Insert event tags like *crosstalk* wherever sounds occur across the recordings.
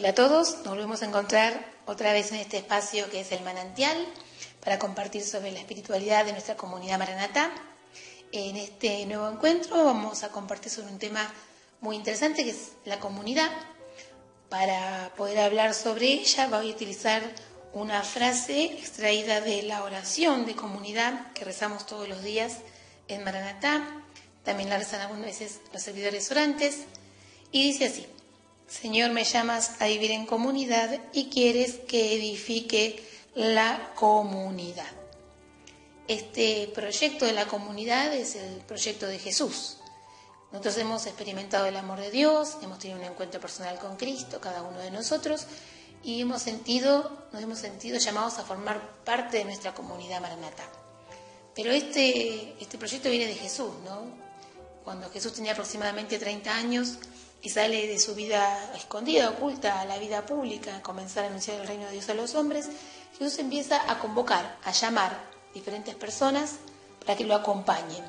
Hola a todos, nos volvemos a encontrar otra vez en este espacio que es el manantial para compartir sobre la espiritualidad de nuestra comunidad Maranatá. En este nuevo encuentro vamos a compartir sobre un tema muy interesante que es la comunidad. Para poder hablar sobre ella voy a utilizar una frase extraída de la oración de comunidad que rezamos todos los días en Maranatá. También la rezan algunas veces los servidores orantes. Y dice así. Señor, me llamas a vivir en comunidad y quieres que edifique la comunidad. Este proyecto de la comunidad es el proyecto de Jesús. Nosotros hemos experimentado el amor de Dios, hemos tenido un encuentro personal con Cristo, cada uno de nosotros, y hemos sentido, nos hemos sentido llamados a formar parte de nuestra comunidad maranata. Pero este, este proyecto viene de Jesús, ¿no? Cuando Jesús tenía aproximadamente 30 años, y sale de su vida escondida, oculta, a la vida pública, a comenzar a anunciar el reino de Dios a los hombres, Jesús empieza a convocar, a llamar diferentes personas para que lo acompañen.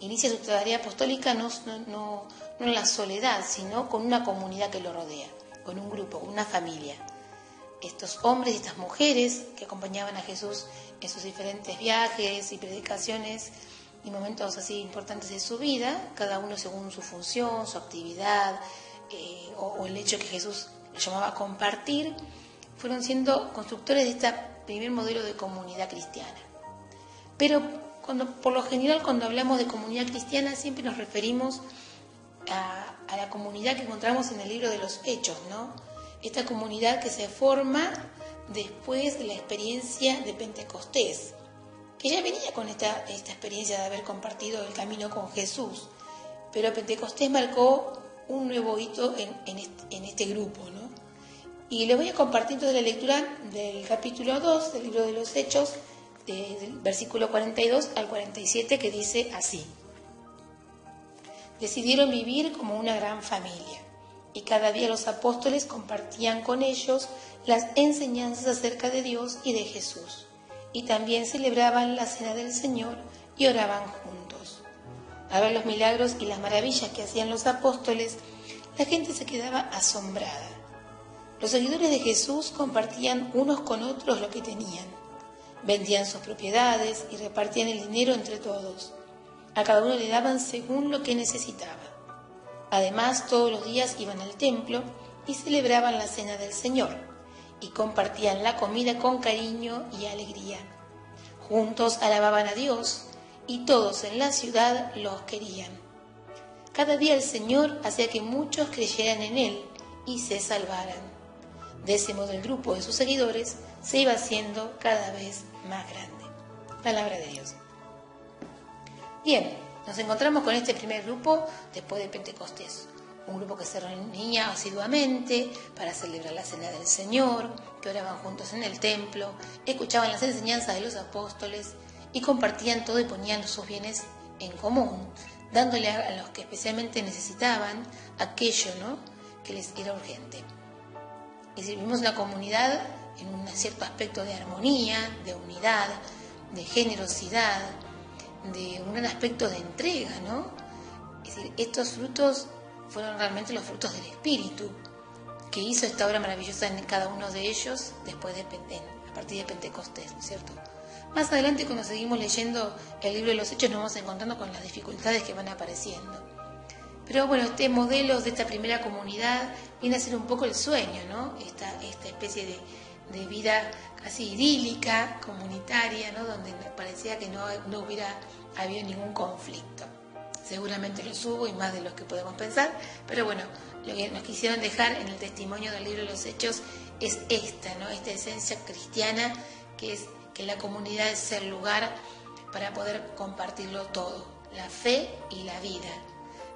Inicia su tarea apostólica no, en la soledad, sino con una comunidad que lo rodea, con un grupo, una familia. Estos hombres y estas mujeres que acompañaban a Jesús en sus diferentes viajes y predicaciones, y momentos así importantes de su vida, cada uno según su función, su actividad eh, o, el hecho que Jesús lo llamaba compartir, fueron siendo constructores de este primer modelo de comunidad cristiana. Pero cuando, por lo general cuando hablamos de comunidad cristiana siempre nos referimos a, a la comunidad que encontramos en el libro de los Hechos, ¿no? Esta comunidad que se forma después de la experiencia de Pentecostés, que ya venía con esta, experiencia de haber compartido el camino con Jesús, pero Pentecostés marcó un nuevo hito en, este, grupo. ¿no? Y les voy a compartir toda la lectura del capítulo 2 del libro de los Hechos, de, del versículo 42 al 47, que dice así. Decidieron vivir como una gran familia, y cada día los apóstoles compartían con ellos las enseñanzas acerca de Dios y de Jesús y también celebraban la cena del Señor y oraban juntos. Al ver los milagros y las maravillas que hacían los apóstoles, la gente se quedaba asombrada. Los seguidores de Jesús compartían unos con otros lo que tenían. Vendían sus propiedades y repartían el dinero entre todos. A cada uno le daban según lo que necesitaba. Además, todos los días iban al templo y celebraban la cena del Señor y compartían la comida con cariño y alegría. Juntos alababan a Dios y todos en la ciudad los querían. Cada día el Señor hacía que muchos creyeran en Él y se salvaran. De ese modo el grupo de sus seguidores se iba haciendo cada vez más grande. Palabra de Dios. Bien, nos encontramos con este primer grupo después de Pentecostés un grupo que se reunía asiduamente para celebrar la cena del Señor, que oraban juntos en el templo, escuchaban las enseñanzas de los apóstoles y compartían todo y ponían sus bienes en común, dándole a los que especialmente necesitaban aquello ¿no? que les era urgente. Y si vivimos una comunidad en un cierto aspecto de armonía, de unidad, de generosidad, de un gran aspecto de entrega, ¿no? Es decir, estos frutos fueron realmente los frutos del Espíritu, que hizo esta obra maravillosa en cada uno de ellos después de a partir de Pentecostés, ¿no es cierto? Más adelante, cuando seguimos leyendo el libro de los Hechos, nos vamos encontrando con las dificultades que van apareciendo. Pero bueno, este modelo de esta primera comunidad viene a ser un poco el sueño, ¿no? Esta, especie de, vida casi idílica, comunitaria, ¿no? Donde parecía que no hubiera habido ningún conflicto. Seguramente los hubo y más de los que podemos pensar, pero bueno, lo que nos quisieron dejar en el testimonio del libro de los Hechos es esta, ¿no? Esta esencia cristiana que es que la comunidad es el lugar para poder compartirlo todo, la fe y la vida,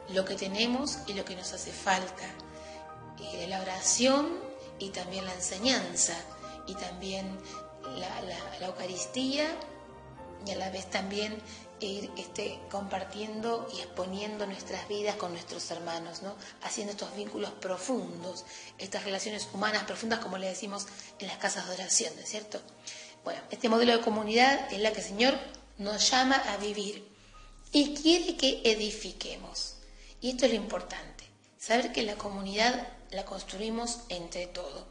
lo que tenemos y lo que nos hace falta, la oración y también la enseñanza y también la, Eucaristía y a la vez también ir este, compartiendo y exponiendo nuestras vidas con nuestros hermanos, ¿no? haciendo estos vínculos profundos, estas relaciones humanas profundas, como le decimos en las casas de oración, ¿no es cierto? Bueno, este modelo de comunidad es la que el Señor nos llama a vivir y quiere que edifiquemos. Y esto es lo importante, saber que la comunidad la construimos entre todos.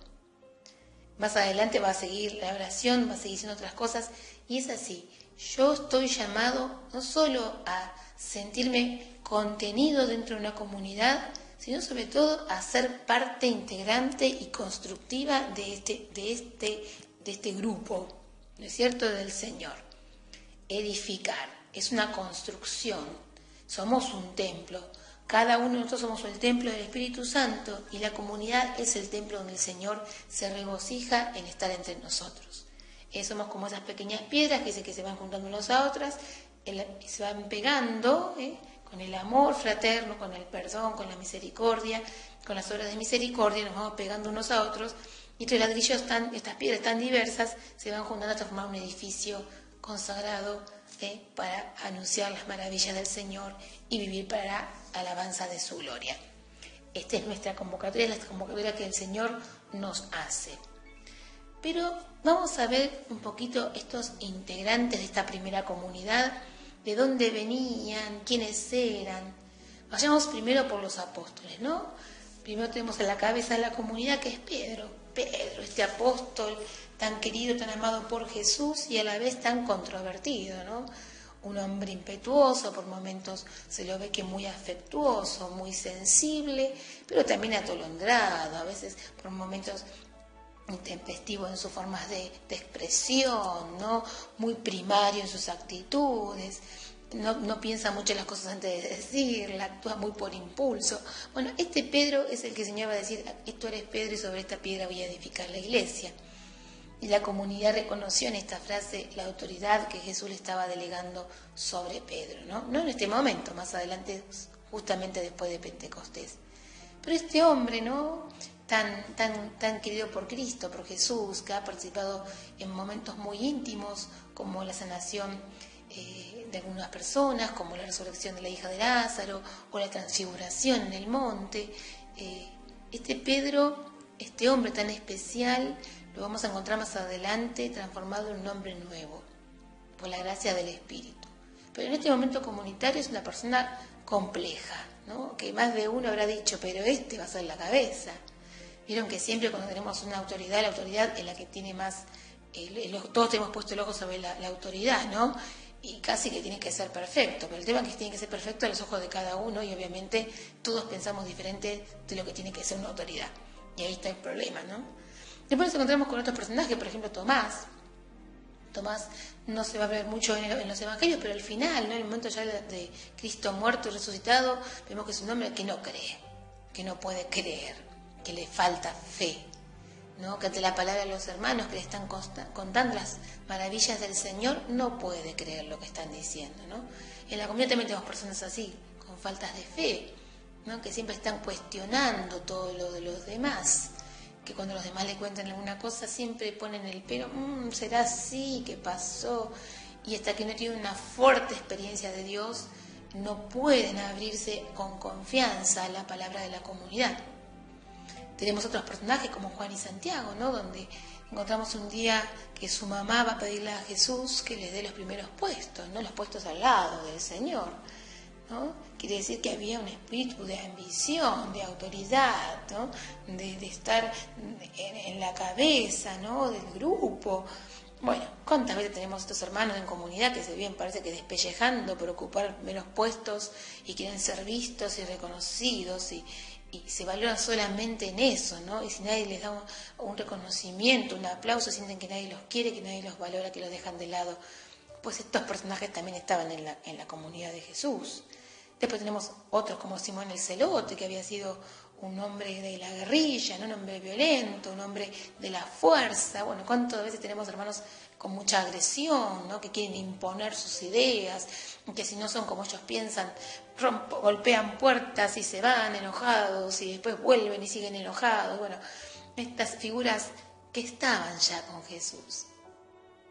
Más adelante va a seguir la oración, va a seguir siendo otras cosas, y es así. Yo estoy llamado no solo a sentirme contenido dentro de una comunidad, sino sobre todo a ser parte integrante y constructiva de este, de este, de este grupo, ¿no es cierto?, del Señor. Edificar es una construcción, somos un templo, cada uno de nosotros somos el templo del Espíritu Santo y la comunidad es el templo donde el Señor se regocija en estar entre nosotros. Eh, somos como esas pequeñas piedras que, que se van juntando unas a otras, se van pegando eh, con el amor fraterno, con el perdón, con la misericordia, con las obras de misericordia, nos vamos pegando unos a otros y estos ladrillos tan, estas piedras tan diversas se van juntando hasta formar un edificio consagrado eh, para anunciar las maravillas del Señor y vivir para alabanza de su gloria. Esta es nuestra convocatoria, la convocatoria que el Señor nos hace. Pero vamos a ver un poquito estos integrantes de esta primera comunidad, de dónde venían, quiénes eran. Vayamos primero por los apóstoles, ¿no? Primero tenemos en la cabeza de la comunidad que es Pedro. Pedro, este apóstol tan querido, tan amado por Jesús y a la vez tan controvertido, ¿no? un hombre impetuoso, por momentos se lo ve que muy afectuoso, muy sensible, pero también atolondrado, a veces por momentos intempestivo en sus formas de, expresión, ¿no? muy primario en sus actitudes, no, no, piensa mucho en las cosas antes de decirla, actúa muy por impulso. Bueno, este Pedro es el que el Señor va a decir, esto eres Pedro y sobre esta piedra voy a edificar la iglesia. Y la comunidad reconoció en esta frase la autoridad que Jesús le estaba delegando sobre Pedro, ¿no? No en este momento, más adelante, justamente después de Pentecostés. Pero este hombre, ¿no? Tan, tan, tan querido por Cristo, por Jesús, que ha participado en momentos muy íntimos, como la sanación eh, de algunas personas, como la resurrección de la hija de Lázaro, o la transfiguración en el monte. Eh, este Pedro, este hombre tan especial, lo vamos a encontrar más adelante transformado en un hombre nuevo, por la gracia del Espíritu. Pero en este momento comunitario es una persona compleja, ¿no? que más de uno habrá dicho, pero este va a ser la cabeza. Vieron que siempre cuando tenemos una autoridad, la autoridad es la que tiene más, todos tenemos puesto el ojo sobre la, autoridad, ¿no? Y casi que tiene que ser perfecto, pero el tema es que tiene que ser perfecto a los ojos de cada uno y obviamente todos pensamos diferente de lo que tiene que ser una autoridad. Y ahí está el problema, ¿no? Después nos encontramos con otros personajes, por ejemplo Tomás. Tomás no se va a ver mucho en, los evangelios, pero al final, ¿no? en el momento ya de, Cristo muerto y resucitado, vemos que es un hombre que no cree, que no puede creer, que le falta fe. ¿no? que ante la palabra de los hermanos que le están contando las maravillas del Señor, no puede creer lo que están diciendo. ¿no? En la comunidad también tenemos personas así, con faltas de fe, ¿no? que siempre están cuestionando todo lo de los demás que cuando los demás le cuentan alguna cosa siempre ponen el pero, mm, será así, ¿qué pasó? Y hasta que no tienen una fuerte experiencia de Dios, no pueden abrirse con confianza a la palabra de la comunidad. Tenemos otros personajes como Juan y Santiago, ¿no? Donde Encontramos un día que su mamá va a pedirle a Jesús que le dé los primeros puestos, no los puestos al lado del Señor. ¿no? Quiere decir que había un espíritu de ambición, de autoridad, ¿no? de, estar en, en, la cabeza ¿no? del grupo. Bueno, ¿cuántas veces tenemos estos hermanos en comunidad que se vienen, parece que despellejando por ocupar menos puestos y quieren ser vistos y reconocidos y, y se valoran solamente en eso, ¿no? Y si nadie les da un, reconocimiento, un aplauso, sienten que nadie los quiere, que nadie los valora, que los dejan de lado. Pues estos personajes también estaban en la, en la comunidad de Jesús. Después tenemos otros como Simón el Celote, que había sido un hombre de la guerrilla, ¿no? un hombre violento, un hombre de la fuerza. Bueno, ¿cuántas veces tenemos hermanos con mucha agresión, ¿no? que quieren imponer sus ideas, que si no son como ellos piensan, rompo, golpean puertas y se van enojados y después vuelven y siguen enojados? Bueno, estas figuras que estaban ya con Jesús.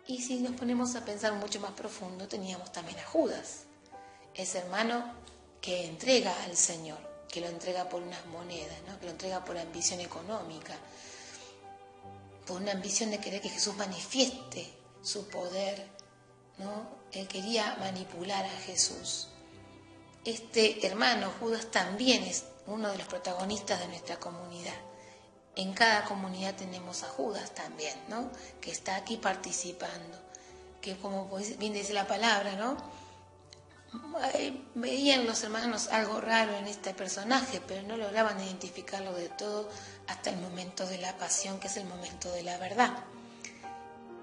Y si nos ponemos a pensar mucho más profundo, teníamos también a Judas, ese hermano que entrega al Señor, que lo entrega por unas monedas, ¿no? que lo entrega por ambición económica, por una ambición de querer que Jesús manifieste su poder. ¿no? Él quería manipular a Jesús. Este hermano Judas también es uno de los protagonistas de nuestra comunidad. En cada comunidad tenemos a Judas también, ¿no? que está aquí participando, que como bien dice la palabra, ¿no? veían los hermanos algo raro en este personaje, pero no lograban identificarlo de todo hasta el momento de la pasión, que es el momento de la verdad.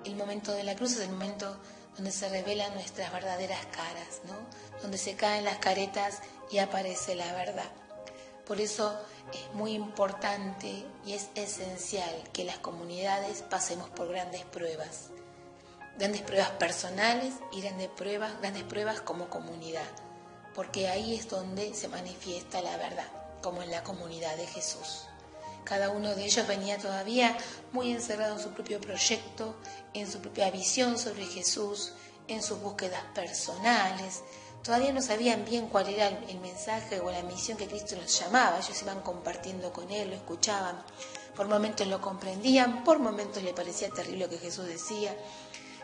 El momento de la cruz es el momento donde se revelan nuestras verdaderas caras, ¿no? donde se caen las caretas y aparece la verdad. Por eso es muy importante y es esencial que las comunidades pasemos por grandes pruebas grandes pruebas personales y grandes pruebas, grandes pruebas como comunidad, porque ahí es donde se manifiesta la verdad, como en la comunidad de Jesús. Cada uno de ellos venía todavía muy encerrado en su propio proyecto, en su propia visión sobre Jesús, en sus búsquedas personales. Todavía no sabían bien cuál era el mensaje o la misión que Cristo los llamaba. Ellos iban compartiendo con Él, lo escuchaban. Por momentos lo comprendían, por momentos le parecía terrible lo que Jesús decía.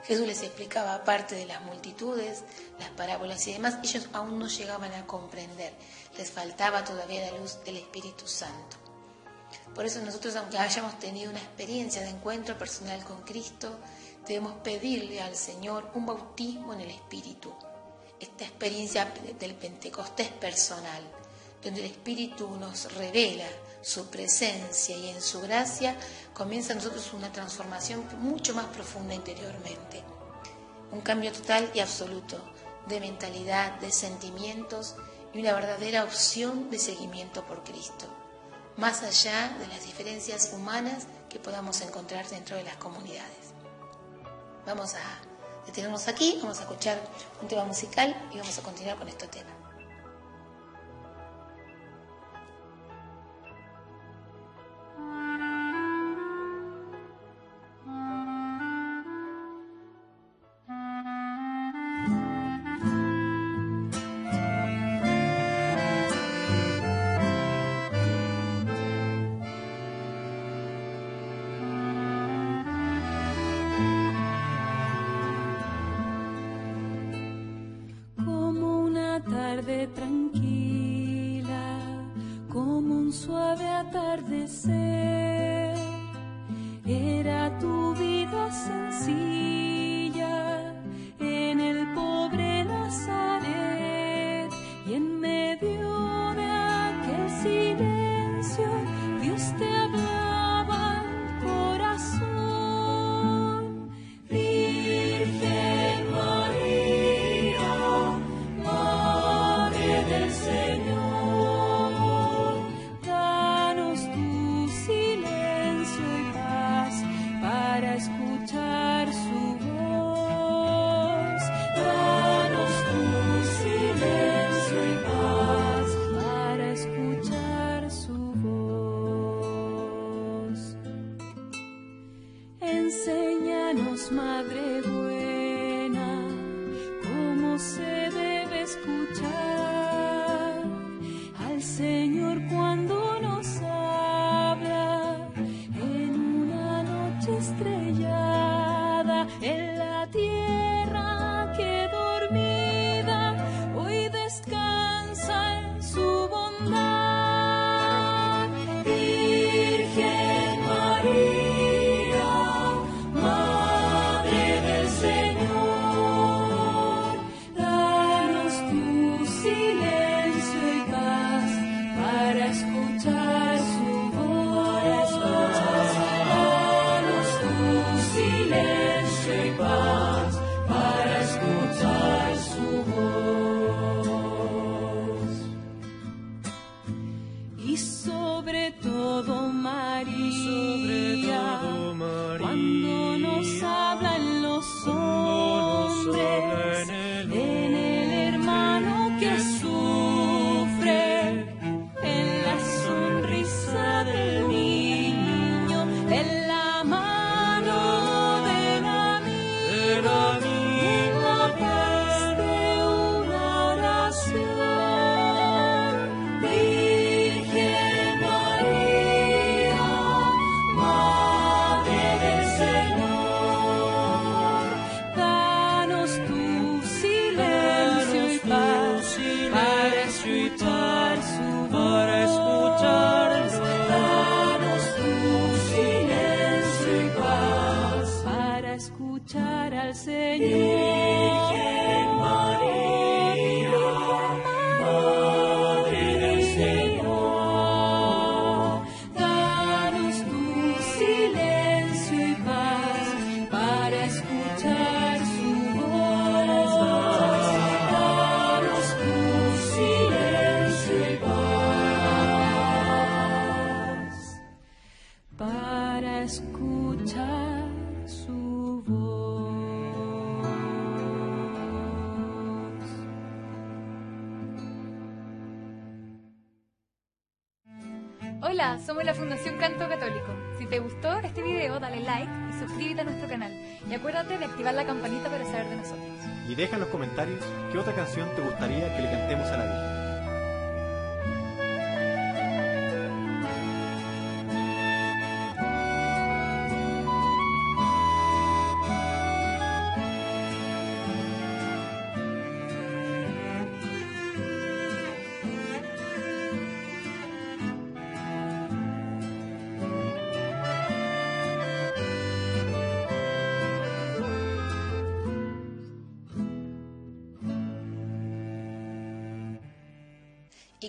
Jesús les explicaba parte de las multitudes, las parábolas y demás, ellos aún no llegaban a comprender, les faltaba todavía la luz del Espíritu Santo. Por eso nosotros, aunque hayamos tenido una experiencia de encuentro personal con Cristo, debemos pedirle al Señor un bautismo en el Espíritu. Esta experiencia del Pentecostés personal, donde el Espíritu nos revela su presencia y en su gracia comienza en nosotros una transformación mucho más profunda interiormente. Un cambio total y absoluto de mentalidad, de sentimientos y una verdadera opción de seguimiento por Cristo, más allá de las diferencias humanas que podamos encontrar dentro de las comunidades. Vamos a detenernos aquí, vamos a escuchar un tema musical y vamos a continuar con este tema.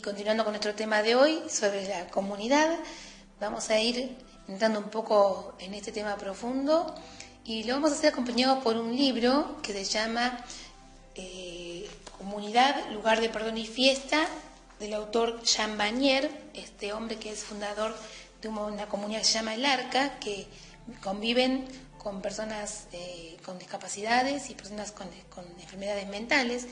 Continuando con nuestro tema de hoy sobre la comunidad, vamos a ir entrando un poco en este tema profundo y lo vamos a hacer acompañado por un libro que se llama eh, Comunidad, lugar de perdón y fiesta, del autor Jean Bagnier, este hombre que es fundador de una, comunidad que se llama El Arca, que conviven con personas eh, con discapacidades y personas con enfermedades mentales.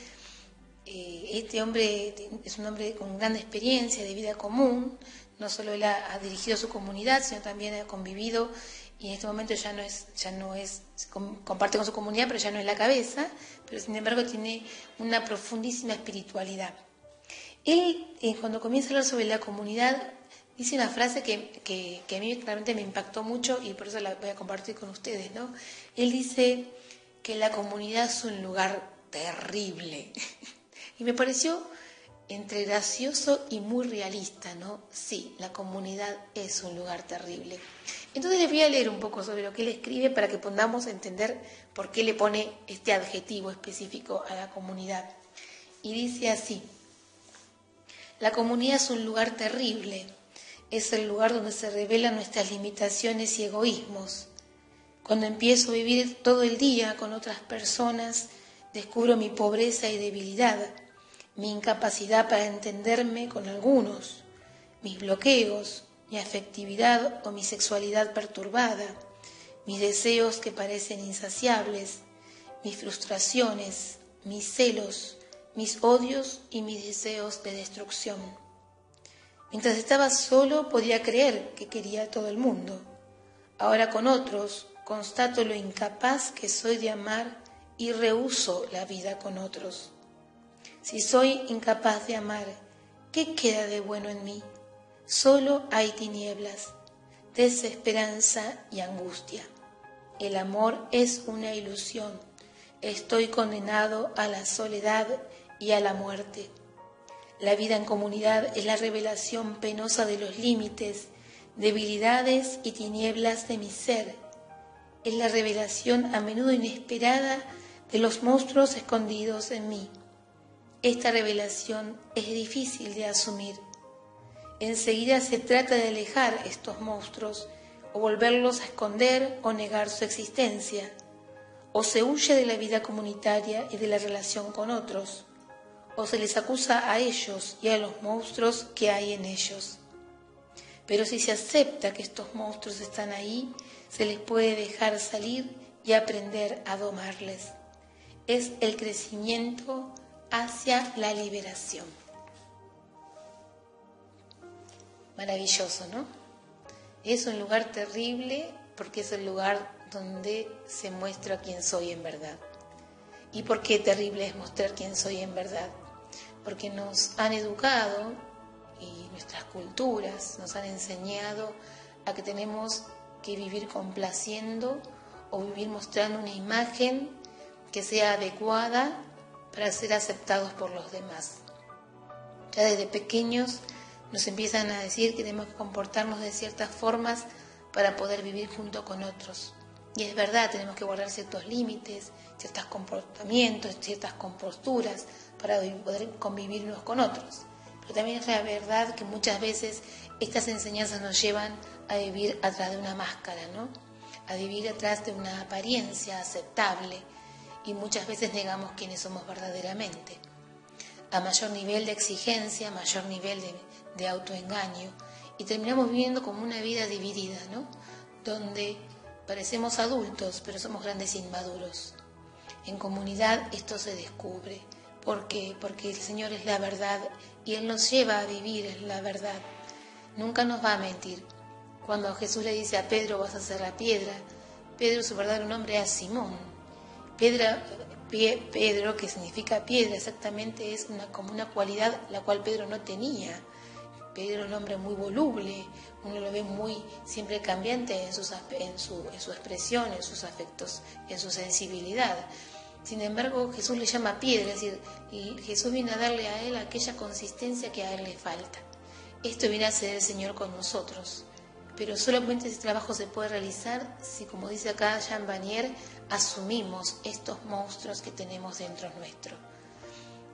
Eh, este hombre es un hombre con gran experiencia de vida común, no solo él ha, ha, dirigido su comunidad, sino también ha convivido y en este momento ya no es, ya no es, comparte con su comunidad, pero ya no es la cabeza, pero sin embargo tiene una profundísima espiritualidad. Él, eh, cuando comienza a hablar sobre la comunidad, dice una frase que, que, que a mí realmente me impactó mucho y por eso la voy a compartir con ustedes, ¿no? Él dice que la comunidad es un lugar terrible. *laughs* Y me pareció entre gracioso y muy realista, ¿no? Sí, la comunidad es un lugar terrible. Entonces les voy a leer un poco sobre lo que él escribe para que podamos entender por qué le pone este adjetivo específico a la comunidad. Y dice así, la comunidad es un lugar terrible, es el lugar donde se revelan nuestras limitaciones y egoísmos. Cuando empiezo a vivir todo el día con otras personas, descubro mi pobreza y debilidad mi incapacidad para entenderme con algunos, mis bloqueos, mi afectividad o mi sexualidad perturbada, mis deseos que parecen insaciables, mis frustraciones, mis celos, mis odios y mis deseos de destrucción. Mientras estaba solo podía creer que quería a todo el mundo. Ahora con otros constato lo incapaz que soy de amar y rehuso la vida con otros. Si soy incapaz de amar, ¿qué queda de bueno en mí? Solo hay tinieblas, desesperanza y angustia. El amor es una ilusión. Estoy condenado a la soledad y a la muerte. La vida en comunidad es la revelación penosa de los límites, debilidades y tinieblas de mi ser. Es la revelación a menudo inesperada de los monstruos escondidos en mí. Esta revelación es difícil de asumir. Enseguida se trata de alejar estos monstruos o volverlos a esconder o negar su existencia. O se huye de la vida comunitaria y de la relación con otros, o se les acusa a ellos y a los monstruos que hay en ellos. Pero si se acepta que estos monstruos están ahí, se les puede dejar salir y aprender a domarles. Es el crecimiento hacia la liberación. Maravilloso, ¿no? Es un lugar terrible porque es el lugar donde se muestra quién soy en verdad. ¿Y por qué terrible es mostrar quién soy en verdad? Porque nos han educado y nuestras culturas nos han enseñado a que tenemos que vivir complaciendo o vivir mostrando una imagen que sea adecuada para ser aceptados por los demás. Ya desde pequeños nos empiezan a decir que tenemos que comportarnos de ciertas formas para poder vivir junto con otros. Y es verdad, tenemos que guardar ciertos límites, ciertos comportamientos, ciertas composturas para poder convivir unos con otros. Pero también es la verdad que muchas veces estas enseñanzas nos llevan a vivir atrás de una máscara, ¿no? A vivir atrás de una apariencia aceptable y muchas veces negamos quiénes somos verdaderamente. A mayor nivel de exigencia, mayor nivel de, autoengaño y terminamos viviendo como una vida dividida, ¿no? Donde parecemos adultos, pero somos grandes inmaduros. En comunidad esto se descubre. ¿Por qué? Porque el Señor es la verdad y Él nos lleva a vivir la verdad. Nunca nos va a mentir. Cuando Jesús le dice a Pedro, vas a ser la piedra, Pedro su verdadero nombre es Simón. Pedro, que significa piedra, exactamente es una, como una cualidad la cual Pedro no tenía. Pedro es un hombre muy voluble, uno lo ve muy siempre cambiante en su expresión, en sus afectos, en su sensibilidad. Sin embargo, Jesús le llama piedra, es decir, y Jesús viene a darle a él aquella consistencia que a él le falta. Esto viene a hacer el Señor con nosotros. Pero solamente ese trabajo se puede realizar si, como dice acá Jean Vanier, asumimos estos monstruos que tenemos dentro nuestro.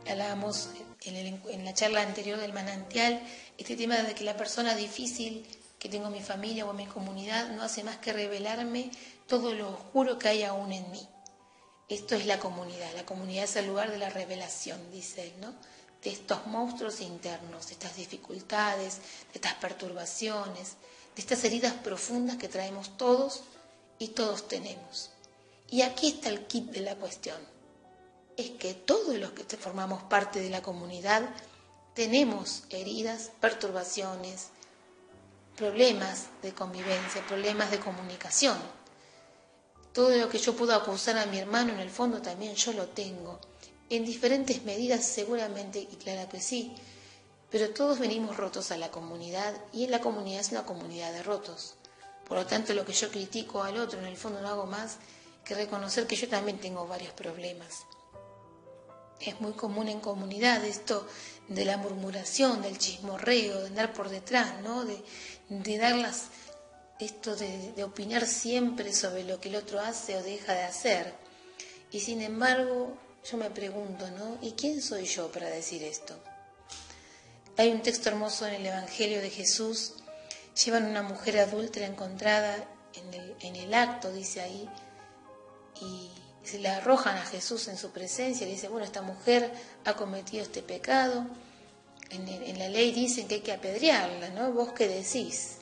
Hablábamos en, la charla anterior del manantial, este tema de que la persona difícil que tengo en mi familia o en mi comunidad no hace más que revelarme todo lo oscuro que hay aún en mí. Esto es la comunidad, la comunidad es el lugar de la revelación, dice él, ¿no? De estos monstruos internos, de estas dificultades, de estas perturbaciones, de estas heridas profundas que traemos todos y todos tenemos. Y aquí está el kit de la cuestión es que todos los que formamos parte de la comunidad tenemos heridas, perturbaciones, problemas de convivencia, problemas de comunicación. Todo lo que yo puedo acusar a mi hermano en el fondo también yo lo tengo. En diferentes medidas seguramente, y claro que sí, pero todos venimos rotos a la comunidad y en la comunidad es una comunidad de rotos. Por lo tanto, lo que yo critico al otro en el fondo no hago más que reconocer que yo también tengo varios problemas. Es muy común en comunidad esto de la murmuración, del chismorreo, de andar por detrás, ¿no? De, de dar las, esto de, opinar siempre sobre lo que el otro hace o deja de hacer. Y sin embargo, yo me pregunto, ¿no? ¿Y quién soy yo para decir esto? Hay un texto hermoso en el Evangelio de Jesús. Llevan una mujer adulta encontrada en el acto, dice ahí, y se le arrojan a Jesús en su presencia, le dice, bueno, esta mujer ha cometido este pecado, en, la ley dicen que hay que apedrearla, ¿no? ¿Vos qué decís?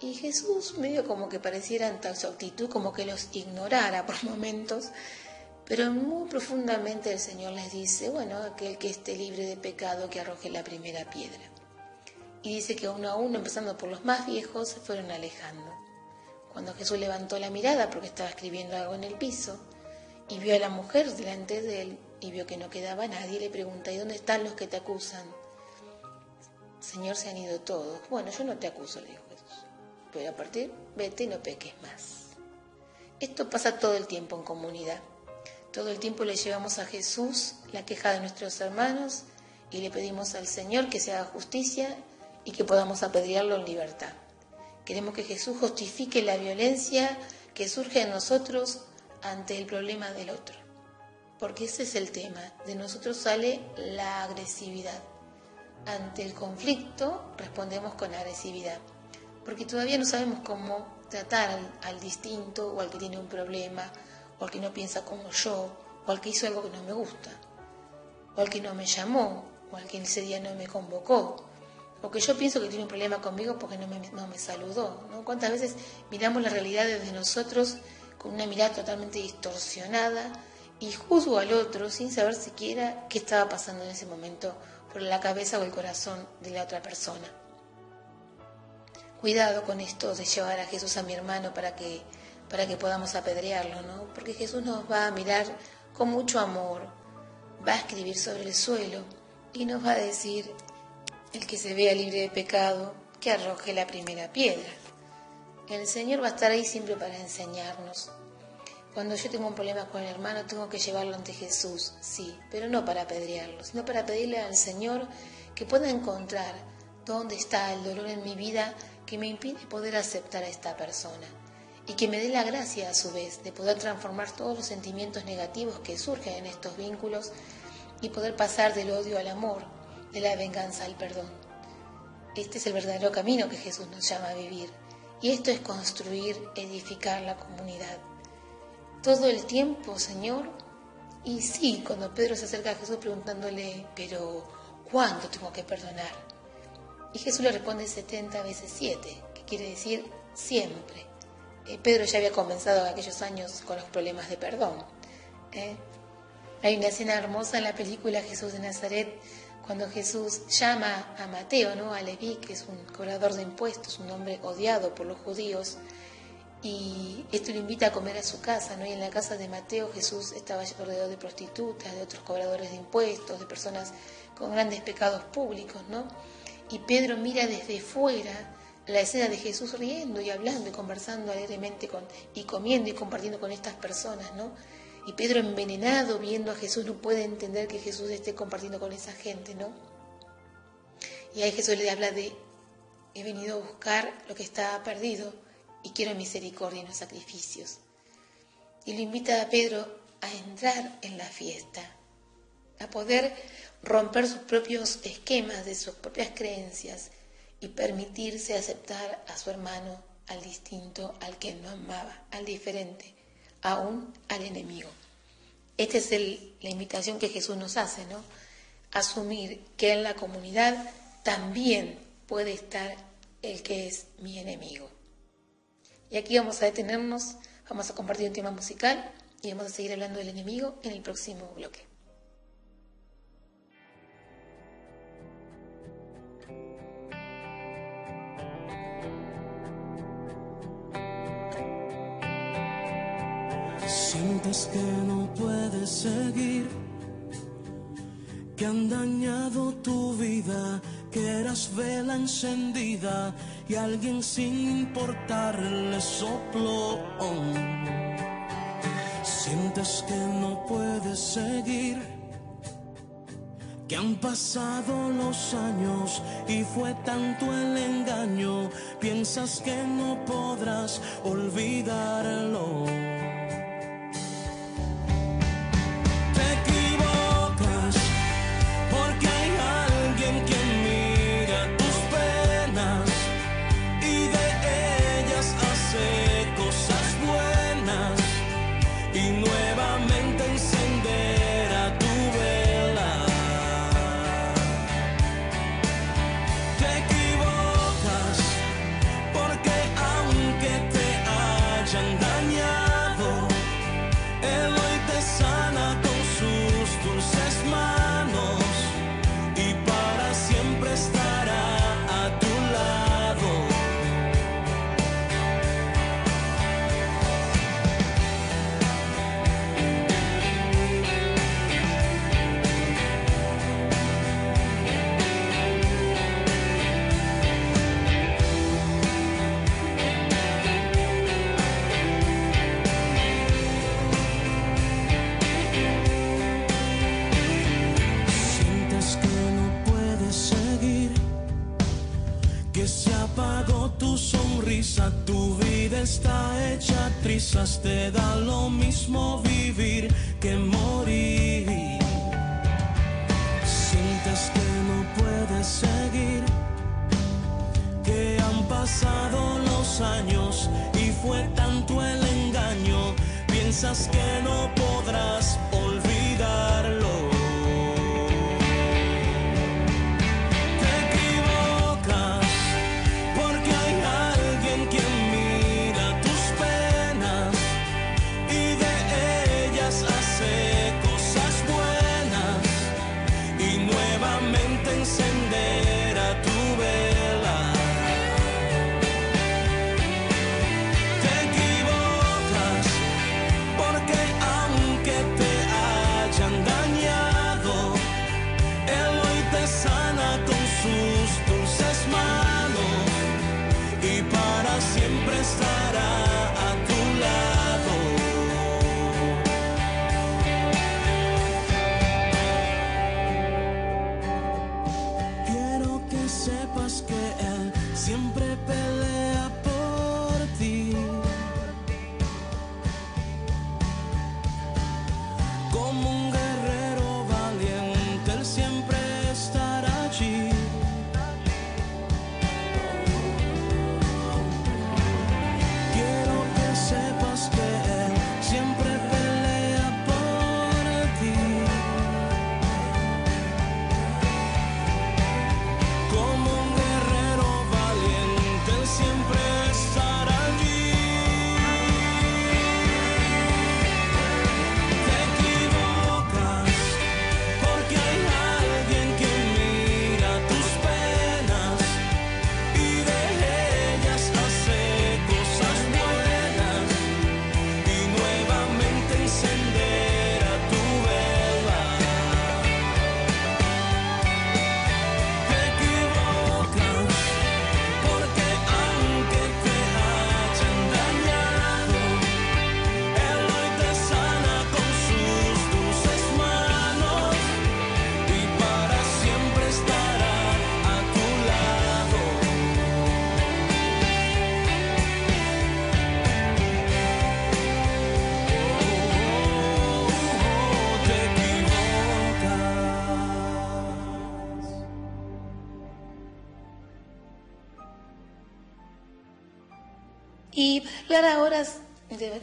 Y Jesús medio como que pareciera en tal su actitud como que los ignorara por *laughs* momentos, pero muy profundamente el Señor les dice, bueno, aquel que esté libre de pecado que arroje la primera piedra. Y dice que uno a uno, empezando por los más viejos, se fueron alejando. Cuando Jesús levantó la mirada porque estaba escribiendo algo en el piso y vio a la mujer delante de él y vio que no quedaba nadie, le pregunta, ¿y dónde están los que te acusan? Señor, se han ido todos. Bueno, yo no te acuso, le dijo Jesús, pero a partir, vete y no peques más. Esto pasa todo el tiempo en comunidad. Todo el tiempo le llevamos a Jesús la queja de nuestros hermanos y le pedimos al Señor que se haga justicia y que podamos apedrearlo en libertad. Queremos que Jesús justifique la violencia que surge en nosotros ante el problema del otro. Porque ese es el tema. De nosotros sale la agresividad. Ante el conflicto respondemos con agresividad. Porque todavía no sabemos cómo tratar al, distinto o al que tiene un problema o al que no piensa como yo o al que hizo algo que no me gusta o al que no me llamó o al que ese día no me convocó o yo pienso que tiene un problema conmigo porque no me, no me saludó. ¿no? ¿Cuántas veces miramos la realidad desde nosotros con una mirada totalmente distorsionada y juzgo al otro sin saber siquiera qué estaba pasando en ese momento por la cabeza o el corazón de la otra persona? Cuidado con esto de llevar a Jesús a mi hermano para que, para que podamos apedrearlo, ¿no? Porque Jesús nos va a mirar con mucho amor, va a escribir sobre el suelo y nos va a decir, el que se vea libre de pecado, que arroje la primera piedra. El Señor va a estar ahí siempre para enseñarnos. Cuando yo tengo un problema con el hermano, tengo que llevarlo ante Jesús, sí, pero no para apedrearlo, sino para pedirle al Señor que pueda encontrar dónde está el dolor en mi vida que me impide poder aceptar a esta persona y que me dé la gracia a su vez de poder transformar todos los sentimientos negativos que surgen en estos vínculos y poder pasar del odio al amor, de la venganza al perdón. Este es el verdadero camino que Jesús nos llama a vivir y esto es construir, edificar la comunidad. Todo el tiempo, Señor, y sí, cuando Pedro se acerca a Jesús preguntándole, pero ¿cuándo tengo que perdonar? Y Jesús le responde 70 veces 7, que quiere decir siempre. Eh, Pedro ya había comenzado aquellos años con los problemas de perdón. ¿eh? Hay una escena hermosa en la película Jesús de Nazaret, cuando Jesús llama a Mateo, ¿no? a Leví, que es un cobrador de impuestos, un hombre odiado por los judíos, y esto lo invita a comer a su casa, ¿no? Y en la casa de Mateo Jesús estaba rodeado de prostitutas, de otros cobradores de impuestos, de personas con grandes pecados públicos, ¿no? Y Pedro mira desde fuera la escena de Jesús riendo y hablando y conversando alegremente con, y comiendo y compartiendo con estas personas, ¿no? Y Pedro envenenado viendo a Jesús no puede entender que Jesús esté compartiendo con esa gente, ¿no? Y ahí Jesús le habla de, he venido a buscar lo que estaba perdido y quiero misericordia en los sacrificios. Y lo invita a Pedro a entrar en la fiesta, a poder romper sus propios esquemas, de sus propias creencias y permitirse aceptar a su hermano, al distinto, al que no amaba, al diferente, aún al enemigo. Esta es la invitación que Jesús nos hace, ¿no? Asumir que en la comunidad también puede estar el que es mi enemigo. Y aquí vamos a detenernos, vamos a compartir un tema musical y vamos a seguir hablando del enemigo en el próximo bloque. Sientes que no puedes seguir, que han dañado tu vida, que eras vela encendida y alguien sin importarle sopló. Sientes que no puedes seguir, que han pasado los años y fue tanto el engaño, piensas que no podrás olvidarlo. Te da lo mismo vivir que morir. Sientes que no puedes seguir, que han pasado los años y fue tanto el engaño, piensas que no podrás siempre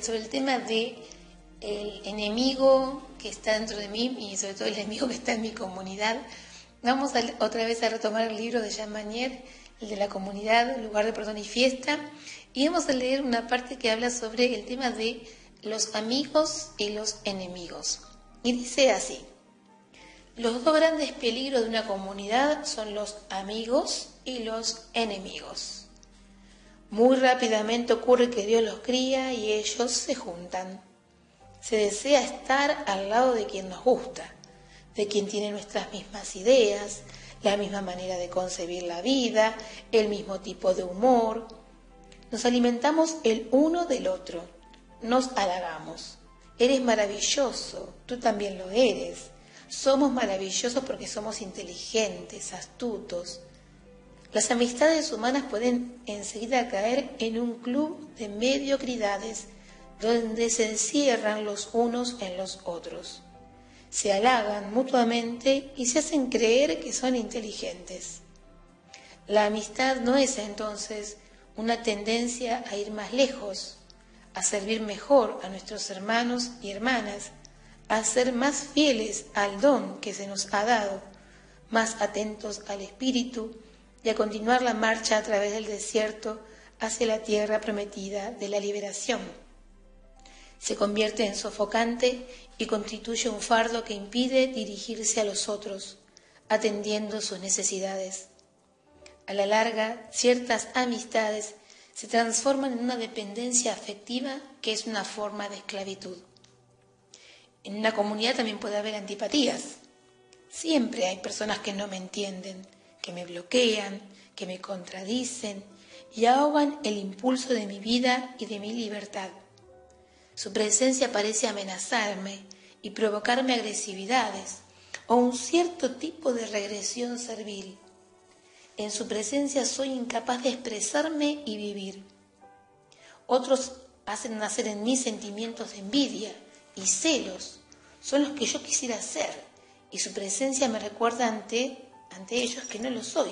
sobre el tema de el enemigo que está dentro de mí y sobre todo el enemigo que está en mi comunidad, vamos otra vez a retomar el libro de Jean Manier, el de la comunidad, lugar de perdón y fiesta, y vamos a leer una parte que habla sobre el tema de los amigos y los enemigos. Y dice así, los dos grandes peligros de una comunidad son los amigos y los enemigos. Muy rápidamente ocurre que Dios los cría y ellos se juntan. Se desea estar al lado de quien nos gusta, de quien tiene nuestras mismas ideas, la misma manera de concebir la vida, el mismo tipo de humor. Nos alimentamos el uno del otro, nos halagamos. Eres maravilloso, tú también lo eres. Somos maravillosos porque somos inteligentes, astutos. Las amistades humanas pueden enseguida caer en un club de mediocridades donde se encierran los unos en los otros. Se halagan mutuamente y se hacen creer que son inteligentes. La amistad no es entonces una tendencia a ir más lejos, a servir mejor a nuestros hermanos y hermanas, a ser más fieles al don que se nos ha dado, más atentos al Espíritu y a continuar la marcha a través del desierto hacia la tierra prometida de la liberación se convierte en sofocante y constituye un fardo que impide dirigirse a los otros, atendiendo sus necesidades. A la larga, ciertas amistades se transforman en una dependencia afectiva que es una forma de esclavitud. En una comunidad también puede haber antipatías. Siempre hay personas que no me entienden, que me bloquean, que me contradicen y ahogan el impulso de mi vida y de mi libertad. Su presencia parece amenazarme y provocarme agresividades o un cierto tipo de regresión servil. En su presencia soy incapaz de expresarme y vivir. Otros hacen nacer en mí sentimientos de envidia y celos. Son los que yo quisiera ser y su presencia me recuerda ante, ante ellos que no lo soy.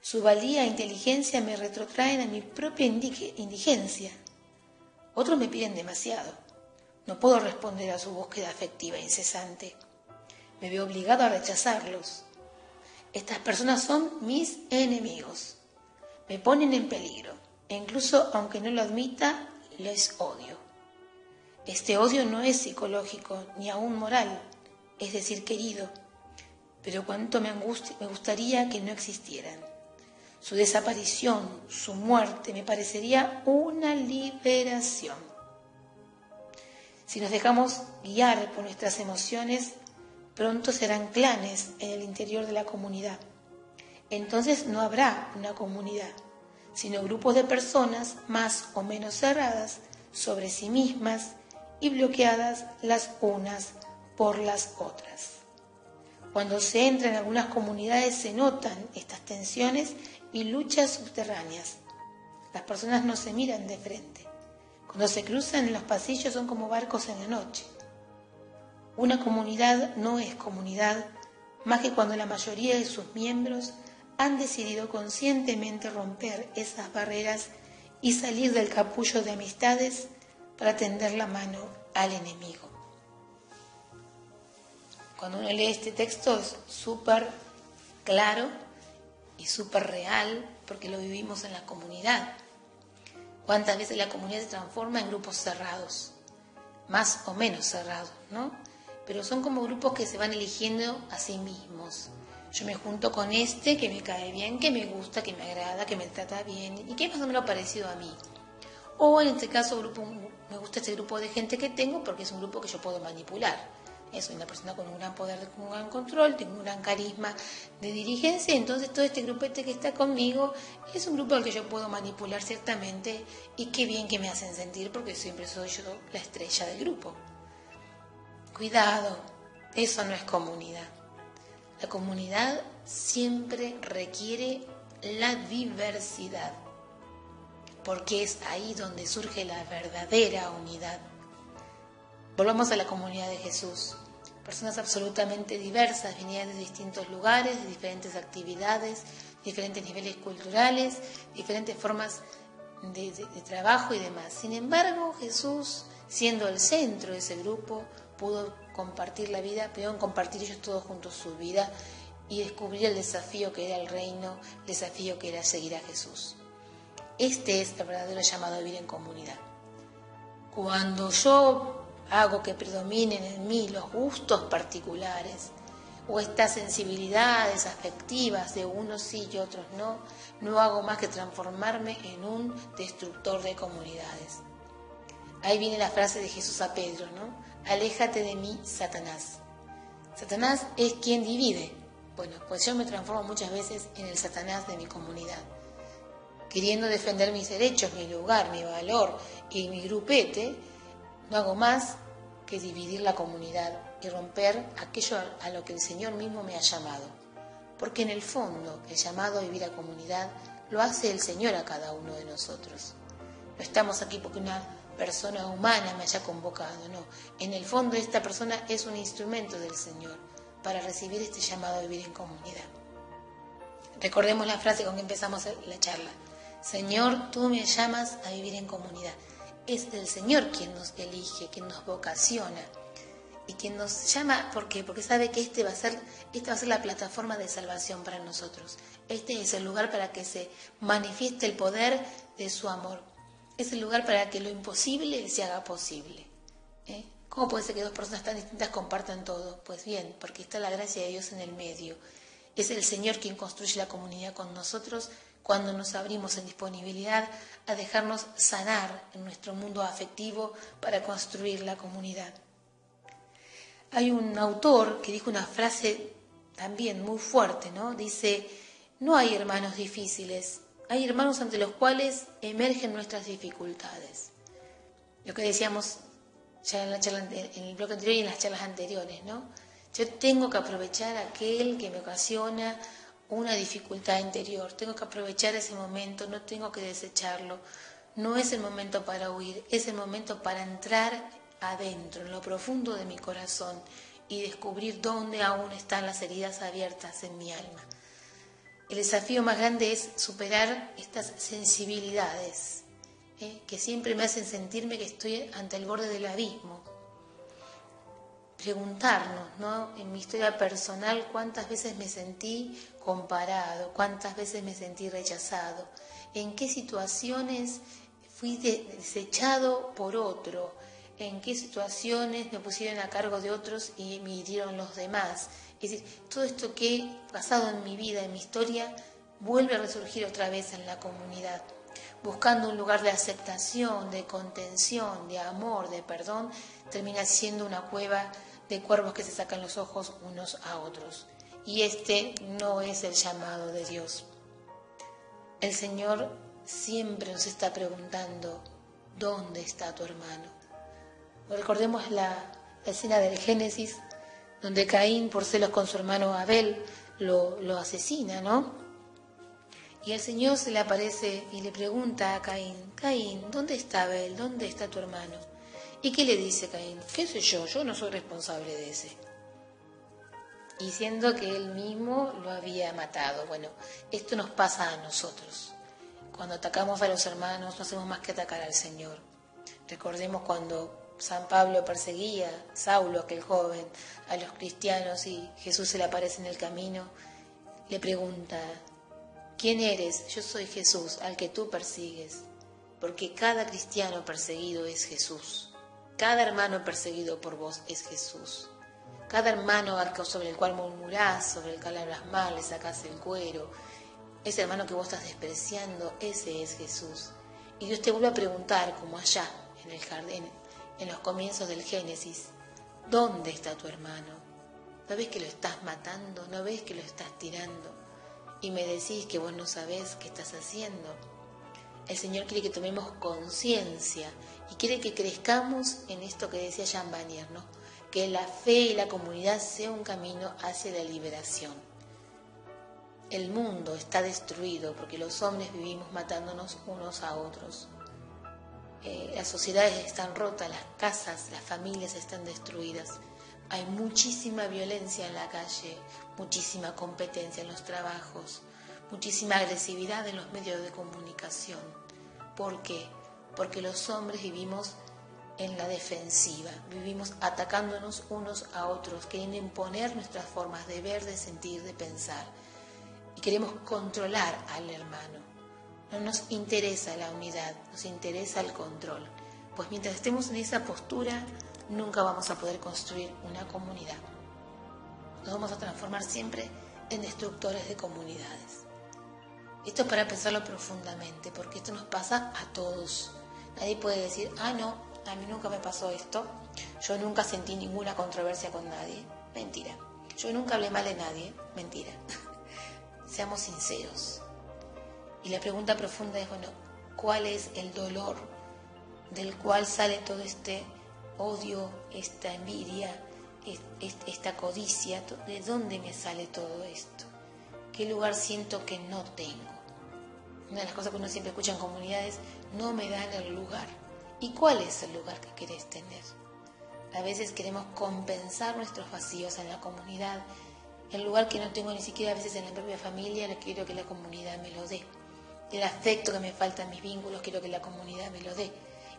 Su valía e inteligencia me retrotraen a mi propia indigencia otros me piden demasiado. No puedo responder a su búsqueda afectiva incesante. Me veo obligado a rechazarlos. Estas personas son mis enemigos. Me ponen en peligro e incluso aunque no lo admita, les odio. Este odio no es psicológico ni aún moral, es decir, querido, pero cuanto me, me gustaría que no existieran. Su desaparición, su muerte, me parecería una liberación. Si nos dejamos guiar por nuestras emociones, pronto serán clanes en el interior de la comunidad. Entonces no habrá una comunidad, sino grupos de personas más o menos cerradas sobre sí mismas y bloqueadas las unas por las otras. Cuando se entra en algunas comunidades se notan estas tensiones y luchas subterráneas. Las personas no se miran de frente. Cuando se cruzan en los pasillos son como barcos en la noche. Una comunidad no es comunidad más que cuando la mayoría de sus miembros han decidido conscientemente romper esas barreras y salir del capullo de amistades para tender la mano al enemigo. Cuando uno lee este texto es súper claro y súper real porque lo vivimos en la comunidad. ¿Cuántas veces la comunidad se transforma en grupos cerrados? Más o menos cerrados, ¿no? Pero son como grupos que se van eligiendo a sí mismos. Yo me junto con este que me cae bien, que me gusta, que me agrada, que me trata bien y que es más o menos parecido a mí. O en este caso, grupo, me gusta este grupo de gente que tengo porque es un grupo que yo puedo manipular soy una persona con un gran poder, con un gran control, tengo un gran carisma de dirigencia, entonces todo este grupete que está conmigo es un grupo al que yo puedo manipular ciertamente y qué bien que me hacen sentir porque siempre soy yo la estrella del grupo. Cuidado, eso no es comunidad. La comunidad siempre requiere la diversidad, porque es ahí donde surge la verdadera unidad. Volvamos a la comunidad de Jesús personas absolutamente diversas, venían de distintos lugares, de diferentes actividades, diferentes niveles culturales, diferentes formas de, de trabajo y demás. Sin embargo, Jesús, siendo el centro de ese grupo, pudo compartir la vida, pudieron compartir ellos todos juntos su vida y descubrir el desafío que era el reino, el desafío que era seguir a Jesús. Este es el verdadero llamado a vivir en comunidad. Cuando yo hago que predominen en mí los gustos particulares o estas sensibilidades afectivas de unos sí y otros no, no hago más que transformarme en un destructor de comunidades. Ahí viene la frase de Jesús a Pedro, ¿no? Aléjate de mí, Satanás. Satanás es quien divide. Bueno, pues yo me transformo muchas veces en el Satanás de mi comunidad, queriendo defender mis derechos, mi lugar, mi valor y mi grupete, no hago más que dividir la comunidad y romper aquello a lo que el Señor mismo me ha llamado. Porque en el fondo el llamado a vivir a comunidad lo hace el Señor a cada uno de nosotros. No estamos aquí porque una persona humana me haya convocado, no. En el fondo esta persona es un instrumento del Señor para recibir este llamado a vivir en comunidad. Recordemos la frase con que empezamos la charla. Señor, tú me llamas a vivir en comunidad. Es el Señor quien nos elige, quien nos vocasiona y quien nos llama, ¿por qué? Porque sabe que este va a ser, esta va a ser la plataforma de salvación para nosotros. Este es el lugar para que se manifieste el poder de su amor. Es el lugar para que lo imposible se haga posible. ¿eh? ¿Cómo puede ser que dos personas tan distintas compartan todo? Pues bien, porque está la gracia de Dios en el medio. Es el Señor quien construye la comunidad con nosotros cuando nos abrimos en disponibilidad a dejarnos sanar en nuestro mundo afectivo para construir la comunidad. Hay un autor que dijo una frase también muy fuerte, ¿no? Dice, no hay hermanos difíciles, hay hermanos ante los cuales emergen nuestras dificultades. Lo que decíamos ya en, la charla, el bloque anterior y en las charlas anteriores, ¿no? Yo tengo que aprovechar aquel que me ocasiona una dificultad interior, tengo que aprovechar ese momento, no tengo que desecharlo. No es el momento para huir, es el momento para entrar adentro, en lo profundo de mi corazón y descubrir dónde aún están las heridas abiertas en mi alma. El desafío más grande es superar estas sensibilidades ¿eh? que siempre me hacen sentirme que estoy ante el borde del abismo. Preguntarnos, ¿no? En mi historia personal, cuántas veces me sentí comparado, cuántas veces me sentí rechazado, en qué situaciones fui desechado por otro, en qué situaciones me pusieron a cargo de otros y me hirieron los demás. Es decir, todo esto que he pasado en mi vida, en mi historia, vuelve a resurgir otra vez en la comunidad, buscando un lugar de aceptación, de contención, de amor, de perdón, termina siendo una cueva de cuervos que se sacan los ojos unos a otros. Y este no es el llamado de Dios. El Señor siempre nos está preguntando, ¿dónde está tu hermano? Recordemos la, escena del Génesis, donde Caín, por celos con su hermano Abel, lo, lo asesina, ¿no? Y el Señor se le aparece y le pregunta a Caín, Caín, ¿dónde está Abel? ¿Dónde está tu hermano? ¿Y qué le dice Caín? ¿Qué sé yo? Yo no soy responsable de ese. Y siendo que él mismo lo había matado. Bueno, esto nos pasa a nosotros. Cuando atacamos a los hermanos, no hacemos más que atacar al Señor. Recordemos cuando San Pablo perseguía, Saulo, aquel joven, a los cristianos y Jesús se le aparece en el camino, le pregunta, ¿quién eres? Yo soy Jesús, al que tú persigues, porque cada cristiano perseguido es Jesús, cada hermano perseguido por vos es Jesús, cada hermano sobre el cual murmurás, sobre el cual hablas mal, le sacás el cuero, ese hermano que vos estás despreciando, ese es Jesús. Y Dios te vuelve a preguntar, como allá en el jardín, en los comienzos del Génesis, ¿dónde está tu hermano? ¿No ves que lo estás matando? ¿No ves que lo estás tirando? Y me decís que vos no sabés qué estás haciendo. El Señor quiere que tomemos conciencia y quiere que crezcamos en esto que decía Jean Vanier, ¿no? Que la fe y la comunidad sea un camino hacia la liberación. El mundo está destruido porque los hombres vivimos matándonos unos a otros. Eh, las sociedades están rotas, las casas, las familias están destruidas. Hay muchísima violencia en la calle, muchísima competencia en los trabajos, muchísima agresividad en los medios de comunicación. ¿Por qué? Porque los hombres vivimos en la defensiva, vivimos atacándonos unos a otros, queriendo imponer nuestras formas de ver, de sentir, de pensar. Y queremos controlar al hermano. No nos interesa la unidad, nos interesa el control. Pues mientras estemos en esa postura, nunca vamos a poder construir una comunidad. Nos vamos a transformar siempre en destructores de comunidades. Esto es para pensarlo profundamente, porque esto nos pasa a todos. Nadie puede decir, ah, no, a mí nunca me pasó esto, yo nunca sentí ninguna controversia con nadie. Mentira. Yo nunca hablé mal de nadie. Mentira. *laughs* Seamos sinceros. Y la pregunta profunda es, bueno, ¿cuál es el dolor del cual sale todo este odio, esta envidia, esta codicia? ¿De dónde me sale todo esto? ¿Qué lugar siento que no tengo? Una de las cosas que uno siempre escucha en comunidades, no me dan el lugar. ¿Y cuál es el lugar que querés tener? A veces queremos compensar nuestros vacíos en la comunidad. El lugar que no tengo ni siquiera a veces en la propia familia, quiero que la comunidad me lo dé. El afecto que me falta en mis vínculos, quiero que la comunidad me lo dé.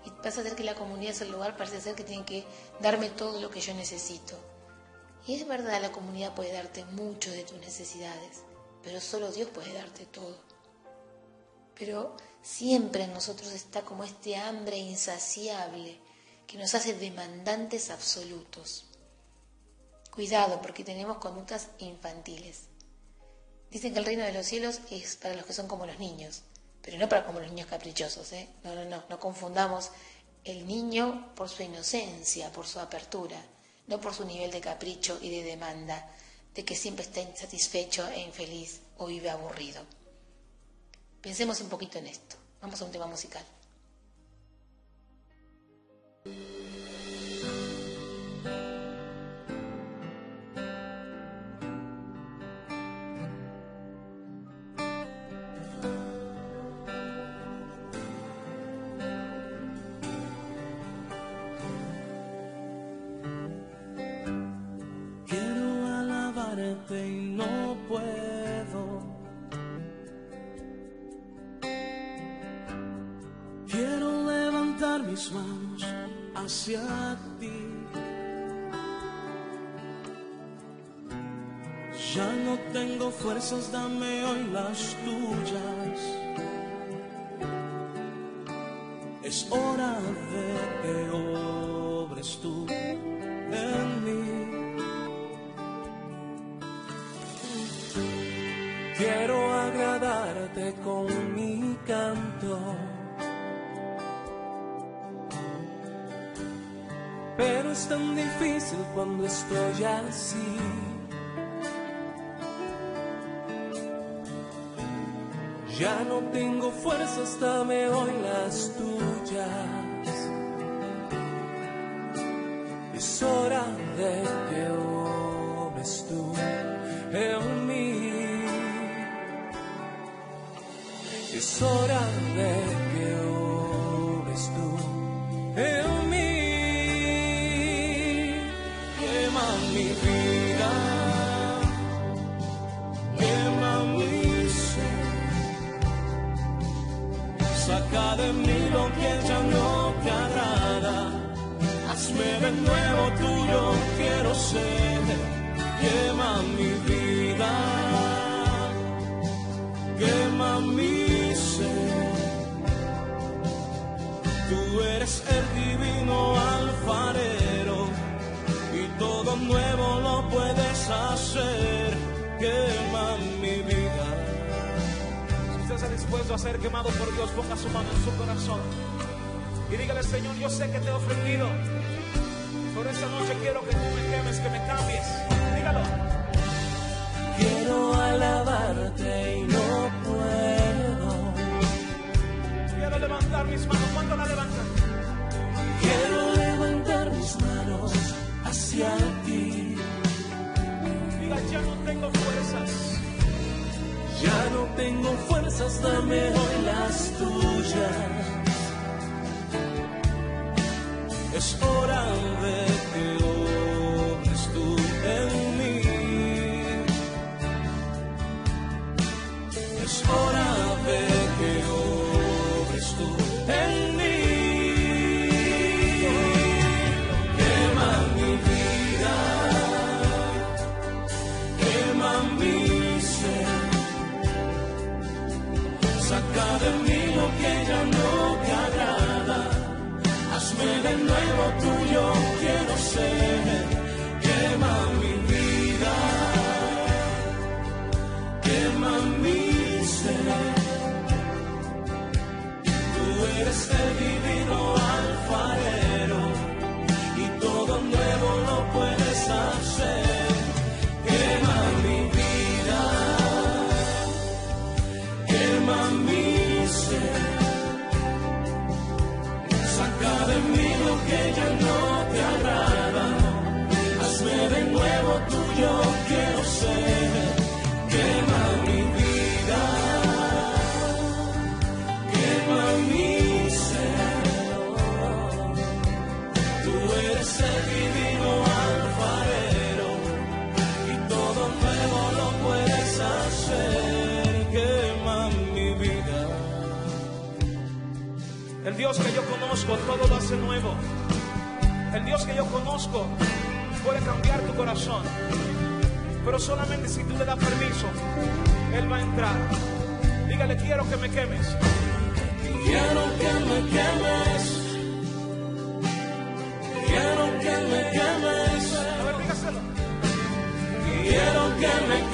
Y pasa a ser que la comunidad es el lugar, parece ser que tiene que darme todo lo que yo necesito. Y es verdad, la comunidad puede darte mucho de tus necesidades, pero solo Dios puede darte todo. Pero siempre en nosotros está como este hambre insaciable que nos hace demandantes absolutos. Cuidado porque tenemos conductas infantiles. Dicen que el reino de los cielos es para los que son como los niños, pero no para como los niños caprichosos. ¿eh? No, no, no, no confundamos el niño por su inocencia, por su apertura, no por su nivel de capricho y de demanda, de que siempre está insatisfecho e infeliz o vive aburrido. Pensemos un poquito en esto. Vamos a un tema musical. Difícil cuando estoy así. Ya no tengo fuerzas, dame hoy las tuyas. Es hora de que obres tú en mí. Es hora Mí lo que ya no te agrada. Hazme de nuevo tuyo, quiero ser. Quema mi vida, quema mi ser. Tú eres el divino alfarero y todo nuevo lo puedes hacer. Dispuesto a ser quemado por Dios, ponga su mano en su corazón y dígale, Señor, yo sé que te he ofendido. Por esta noche quiero que tú me quemes, que me cambies. Dígalo. Quiero alabarte y no puedo. Quiero levantar mis manos. ¿Cuándo la levantan? Quiero levantar mis manos hacia ti. Diga, ya no tengo fuerzas. Ya no tengo fuerzas, dame hoy las tuyas. Es hora de que El Dios que yo conozco todo lo hace nuevo. El Dios que yo conozco puede cambiar tu corazón. Pero solamente si tú le das permiso, Él va a entrar. Dígale, quiero que me quemes. Quiero que me quemes. Quiero que me quemes. A ver, dígaselo. Quiero que me quemes.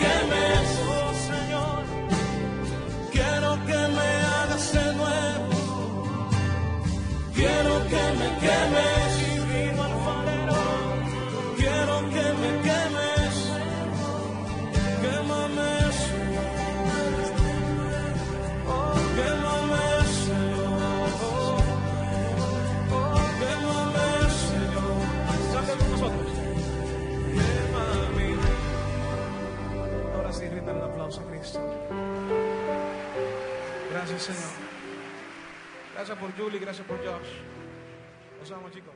Gracias por Julie, gracias por Josh. Los amo, chicos.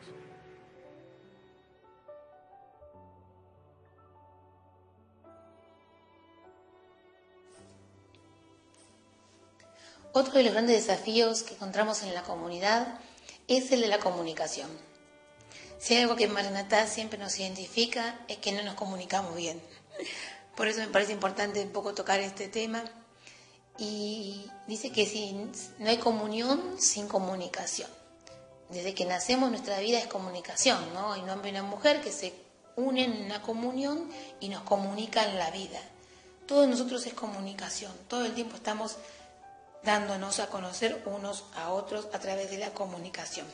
Otro de los grandes desafíos que encontramos en la comunidad es el de la comunicación. Si hay algo que en Maranatá siempre nos identifica es que no nos comunicamos bien. Por eso me parece importante un poco tocar este tema. Y dice que si no hay comunión sin comunicación. Desde que nacemos nuestra vida es comunicación, ¿no? Hay un hombre y una mujer que se unen en una comunión y nos comunican la vida. Todo en nosotros es comunicación. Todo el tiempo estamos dándonos a conocer unos a otros a través de la comunicación.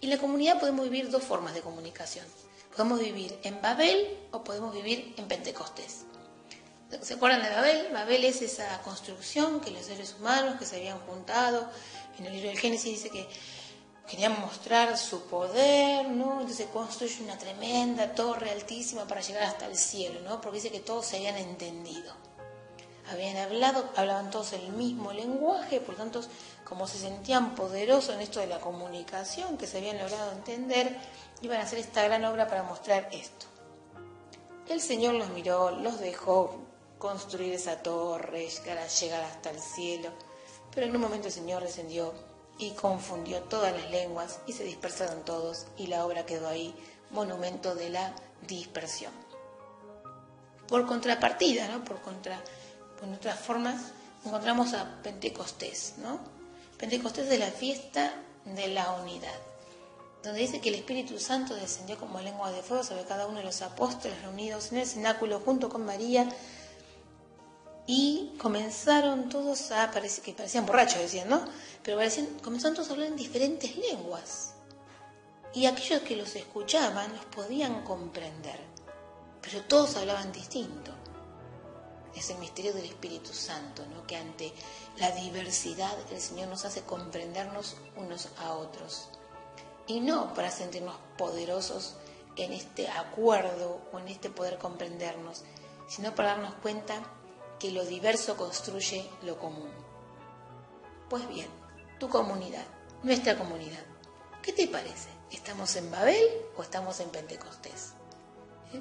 Y en la comunidad podemos vivir dos formas de comunicación. Podemos vivir en Babel o podemos vivir en Pentecostés. ¿Se acuerdan de Babel? Babel es esa construcción que los seres humanos que se habían juntado. En el libro del Génesis dice que querían mostrar su poder, ¿no? Entonces construye una tremenda torre altísima para llegar hasta el cielo, ¿no? Porque dice que todos se habían entendido habían hablado, hablaban todos el mismo lenguaje, por tanto, como se sentían poderosos en esto de la comunicación, que se habían logrado entender, iban a hacer esta gran obra para mostrar esto. El Señor los miró, los dejó construir esa torre, llegar, llegar hasta el cielo, pero en un momento el Señor descendió y confundió todas las lenguas y se dispersaron todos y la obra quedó ahí, monumento de la dispersión por contrapartida, ¿no? Por contra, por otras formas, encontramos a Pentecostés, ¿no? Pentecostés es la fiesta de la unidad, donde dice que el Espíritu Santo descendió como lengua de fuego sobre cada uno de los apóstoles reunidos en el cenáculo junto con María y comenzaron todos a, parece que parecían borrachos, decían, ¿no? Pero parecían, comenzaron todos a hablar en diferentes lenguas. Y aquellos que los escuchaban los podían comprender pero todos hablaban distinto. Es el misterio del Espíritu Santo, ¿no? que ante la diversidad el Señor nos hace comprendernos unos a otros. Y no para sentirnos poderosos en este acuerdo o en este poder comprendernos, sino para darnos cuenta que lo diverso construye lo común. Pues bien, tu comunidad, nuestra comunidad, ¿qué te parece? ¿Estamos en Babel o estamos en Pentecostés? ¿Eh?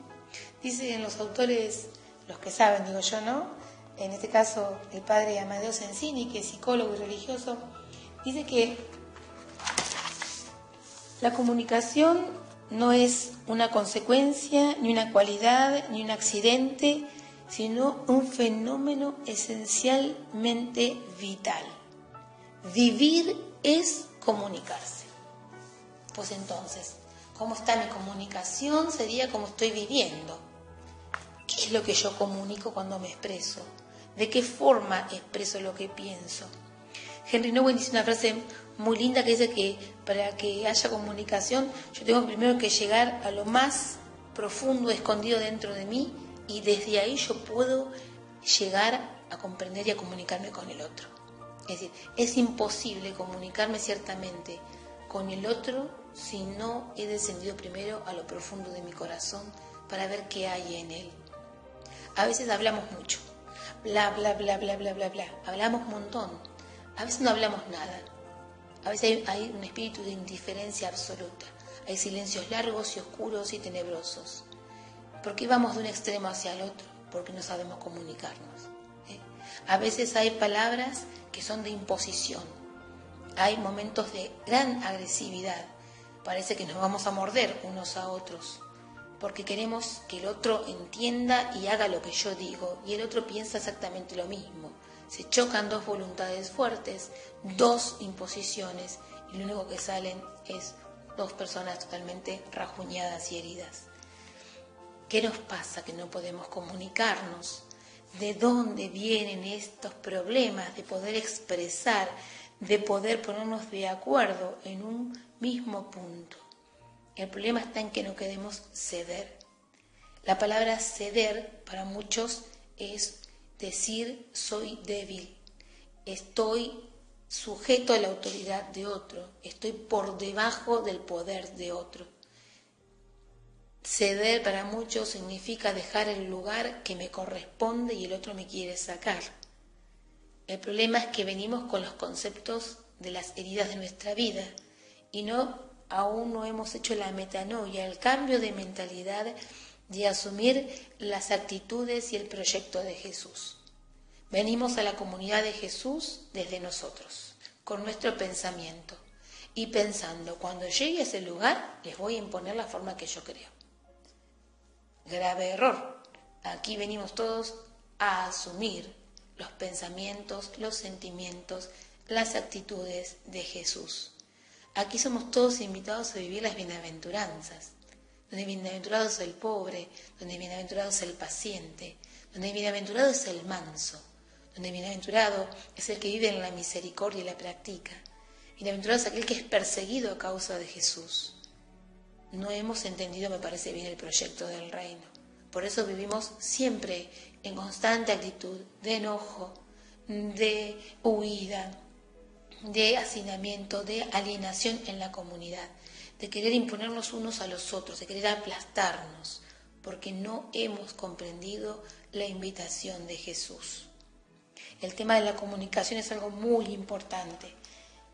Dicen los autores, los que saben, digo yo, ¿no? En este caso, el padre Amadeo Sensini, que es psicólogo y religioso, dice que la comunicación no es una consecuencia, ni una cualidad, ni un accidente, sino un fenómeno esencialmente vital. Vivir es comunicarse. Pues entonces, ¿cómo está mi comunicación? Sería como estoy viviendo. ¿Qué es lo que yo comunico cuando me expreso? ¿De qué forma expreso lo que pienso? Henry Nowen dice una frase muy linda que dice que para que haya comunicación yo tengo primero que llegar a lo más profundo, escondido dentro de mí y desde ahí yo puedo llegar a comprender y a comunicarme con el otro. Es decir, es imposible comunicarme ciertamente con el otro si no he descendido primero a lo profundo de mi corazón para ver qué hay en él. A veces hablamos mucho, bla, bla, bla, bla, bla, bla, bla. Hablamos un montón. A veces no hablamos nada. A veces hay, hay un espíritu de indiferencia absoluta. Hay silencios largos y oscuros y tenebrosos. ¿Por qué vamos de un extremo hacia el otro? Porque no sabemos comunicarnos. ¿eh? A veces hay palabras que son de imposición. Hay momentos de gran agresividad. Parece que nos vamos a morder unos a otros porque queremos que el otro entienda y haga lo que yo digo, y el otro piensa exactamente lo mismo. Se chocan dos voluntades fuertes, dos imposiciones, y lo único que salen es dos personas totalmente rajuñadas y heridas. ¿Qué nos pasa que no podemos comunicarnos? ¿De dónde vienen estos problemas de poder expresar, de poder ponernos de acuerdo en un mismo punto? El problema está en que no queremos ceder. La palabra ceder para muchos es decir soy débil, estoy sujeto a la autoridad de otro, estoy por debajo del poder de otro. Ceder para muchos significa dejar el lugar que me corresponde y el otro me quiere sacar. El problema es que venimos con los conceptos de las heridas de nuestra vida y no aún no hemos hecho la metanoia, el cambio de mentalidad de asumir las actitudes y el proyecto de Jesús. Venimos a la comunidad de Jesús desde nosotros, con nuestro pensamiento, y pensando, cuando llegue a ese lugar, les voy a imponer la forma que yo creo. Grave error. Aquí venimos todos a asumir los pensamientos, los sentimientos, las actitudes de Jesús. Aquí somos todos invitados a vivir las bienaventuranzas, donde bienaventurado es el pobre, donde bienaventurado es el paciente, donde bienaventurado es el manso, donde bienaventurado es el que vive en la misericordia y la practica. Bienaventurado es aquel que es perseguido a causa de Jesús. No hemos entendido, me parece bien, el proyecto del reino. Por eso vivimos siempre en constante actitud de enojo, de huida, de hacinamiento, de alienación en la comunidad, de querer imponernos unos a los otros, de querer aplastarnos, porque no hemos comprendido la invitación de Jesús. El tema de la comunicación es algo muy importante,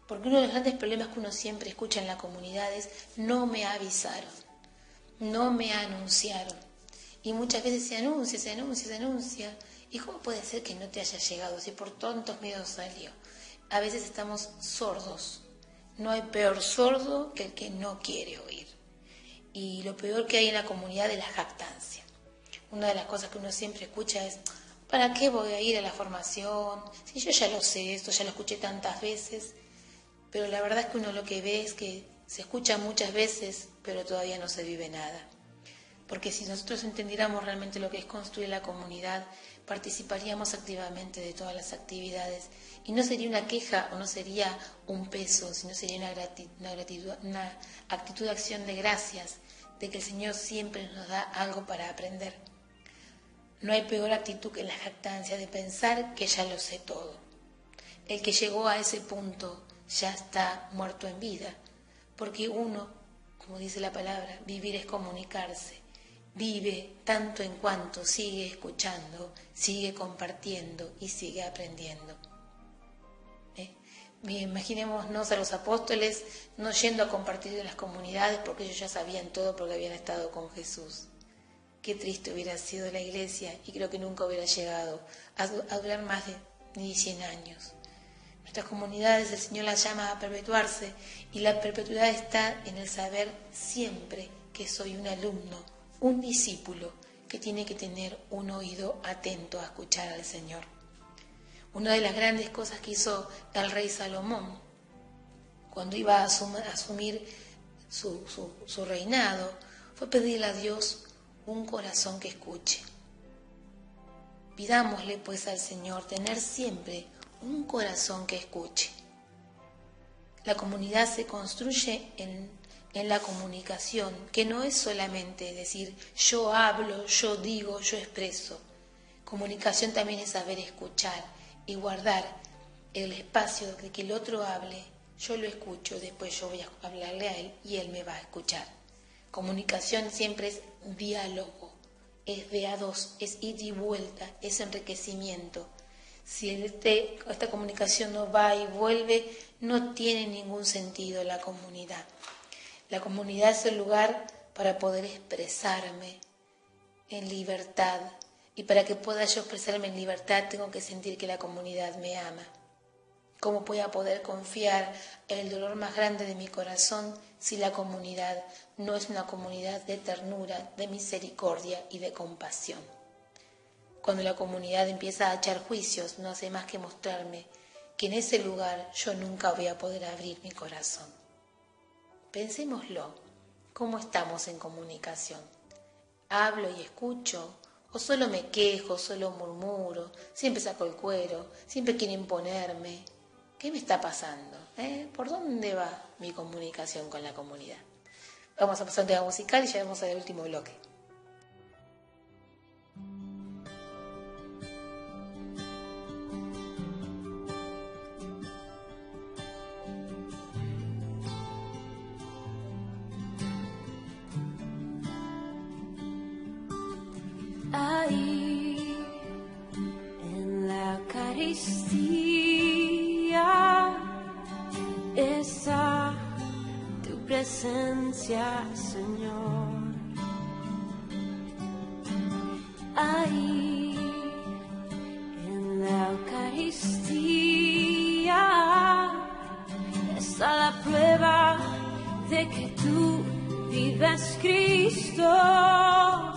porque uno de los grandes problemas que uno siempre escucha en la comunidad es no me avisaron, no me anunciaron. Y muchas veces se anuncia, se anuncia, se anuncia. ¿Y cómo puede ser que no te haya llegado si por tontos miedos salió? a veces estamos sordos. No hay peor sordo que el que no quiere oír. Y lo peor que hay en la comunidad es la jactancia. Una de las cosas que uno siempre escucha es, ¿para qué voy a ir a la formación? Si yo ya lo sé, esto ya lo escuché tantas veces. Pero la verdad es que uno lo que ve es que se escucha muchas veces, pero todavía no se vive nada. Porque si nosotros entendiéramos realmente lo que es construir la comunidad, participaríamos activamente de todas las actividades y no sería una queja o no sería un peso, sino sería una, gratitud, una actitud de acción de gracias, de que el Señor siempre nos da algo para aprender. No hay peor actitud que la jactancia de pensar que ya lo sé todo. El que llegó a ese punto ya está muerto en vida, porque uno, como dice la palabra, vivir es comunicarse vive tanto en cuanto sigue escuchando, sigue compartiendo y sigue aprendiendo. ¿Eh? Imaginémonos a los apóstoles no yendo a compartir en las comunidades porque ellos ya sabían todo porque habían estado con Jesús. Qué triste hubiera sido la iglesia y creo que nunca hubiera llegado a, durar más de ni 100 años. Nuestras comunidades el Señor las llama a perpetuarse y la perpetuidad está en el saber siempre que soy un alumno un discípulo que tiene que tener un oído atento a escuchar al Señor. Una de las grandes cosas que hizo el rey Salomón cuando iba a asumir su, su reinado fue pedirle a Dios un corazón que escuche. Pidámosle pues al Señor tener siempre un corazón que escuche. La comunidad se construye en, la comunicación, que no es solamente decir yo hablo, yo digo, yo expreso. Comunicación también es saber escuchar y guardar el espacio de que el otro hable, yo lo escucho, después yo voy a hablarle a él y él me va a escuchar. Comunicación siempre es diálogo, es de a dos, es ida y vuelta, es enriquecimiento. Si este, esta comunicación no va y vuelve, no tiene ningún sentido la comunidad. La comunidad es el lugar para poder expresarme en libertad. Y para que pueda yo expresarme en libertad tengo que sentir que la comunidad me ama. ¿Cómo voy a poder confiar en el dolor más grande de mi corazón si la comunidad no es una comunidad de ternura, de misericordia y de compasión? Cuando la comunidad empieza a echar juicios, no hace más que mostrarme que en ese lugar yo nunca voy a poder abrir mi corazón. Pensémoslo, ¿cómo estamos en comunicación? ¿Hablo y escucho? ¿O solo me quejo, solo murmuro? Siempre saco el cuero, siempre quiero imponerme. ¿Qué me está pasando? ¿Eh? ¿Por dónde va mi comunicación con la comunidad? Vamos a pasar un tema musical y ya vamos al último bloque. Señor. Ahí en la Eucaristía está la prueba de que tú vives Cristo.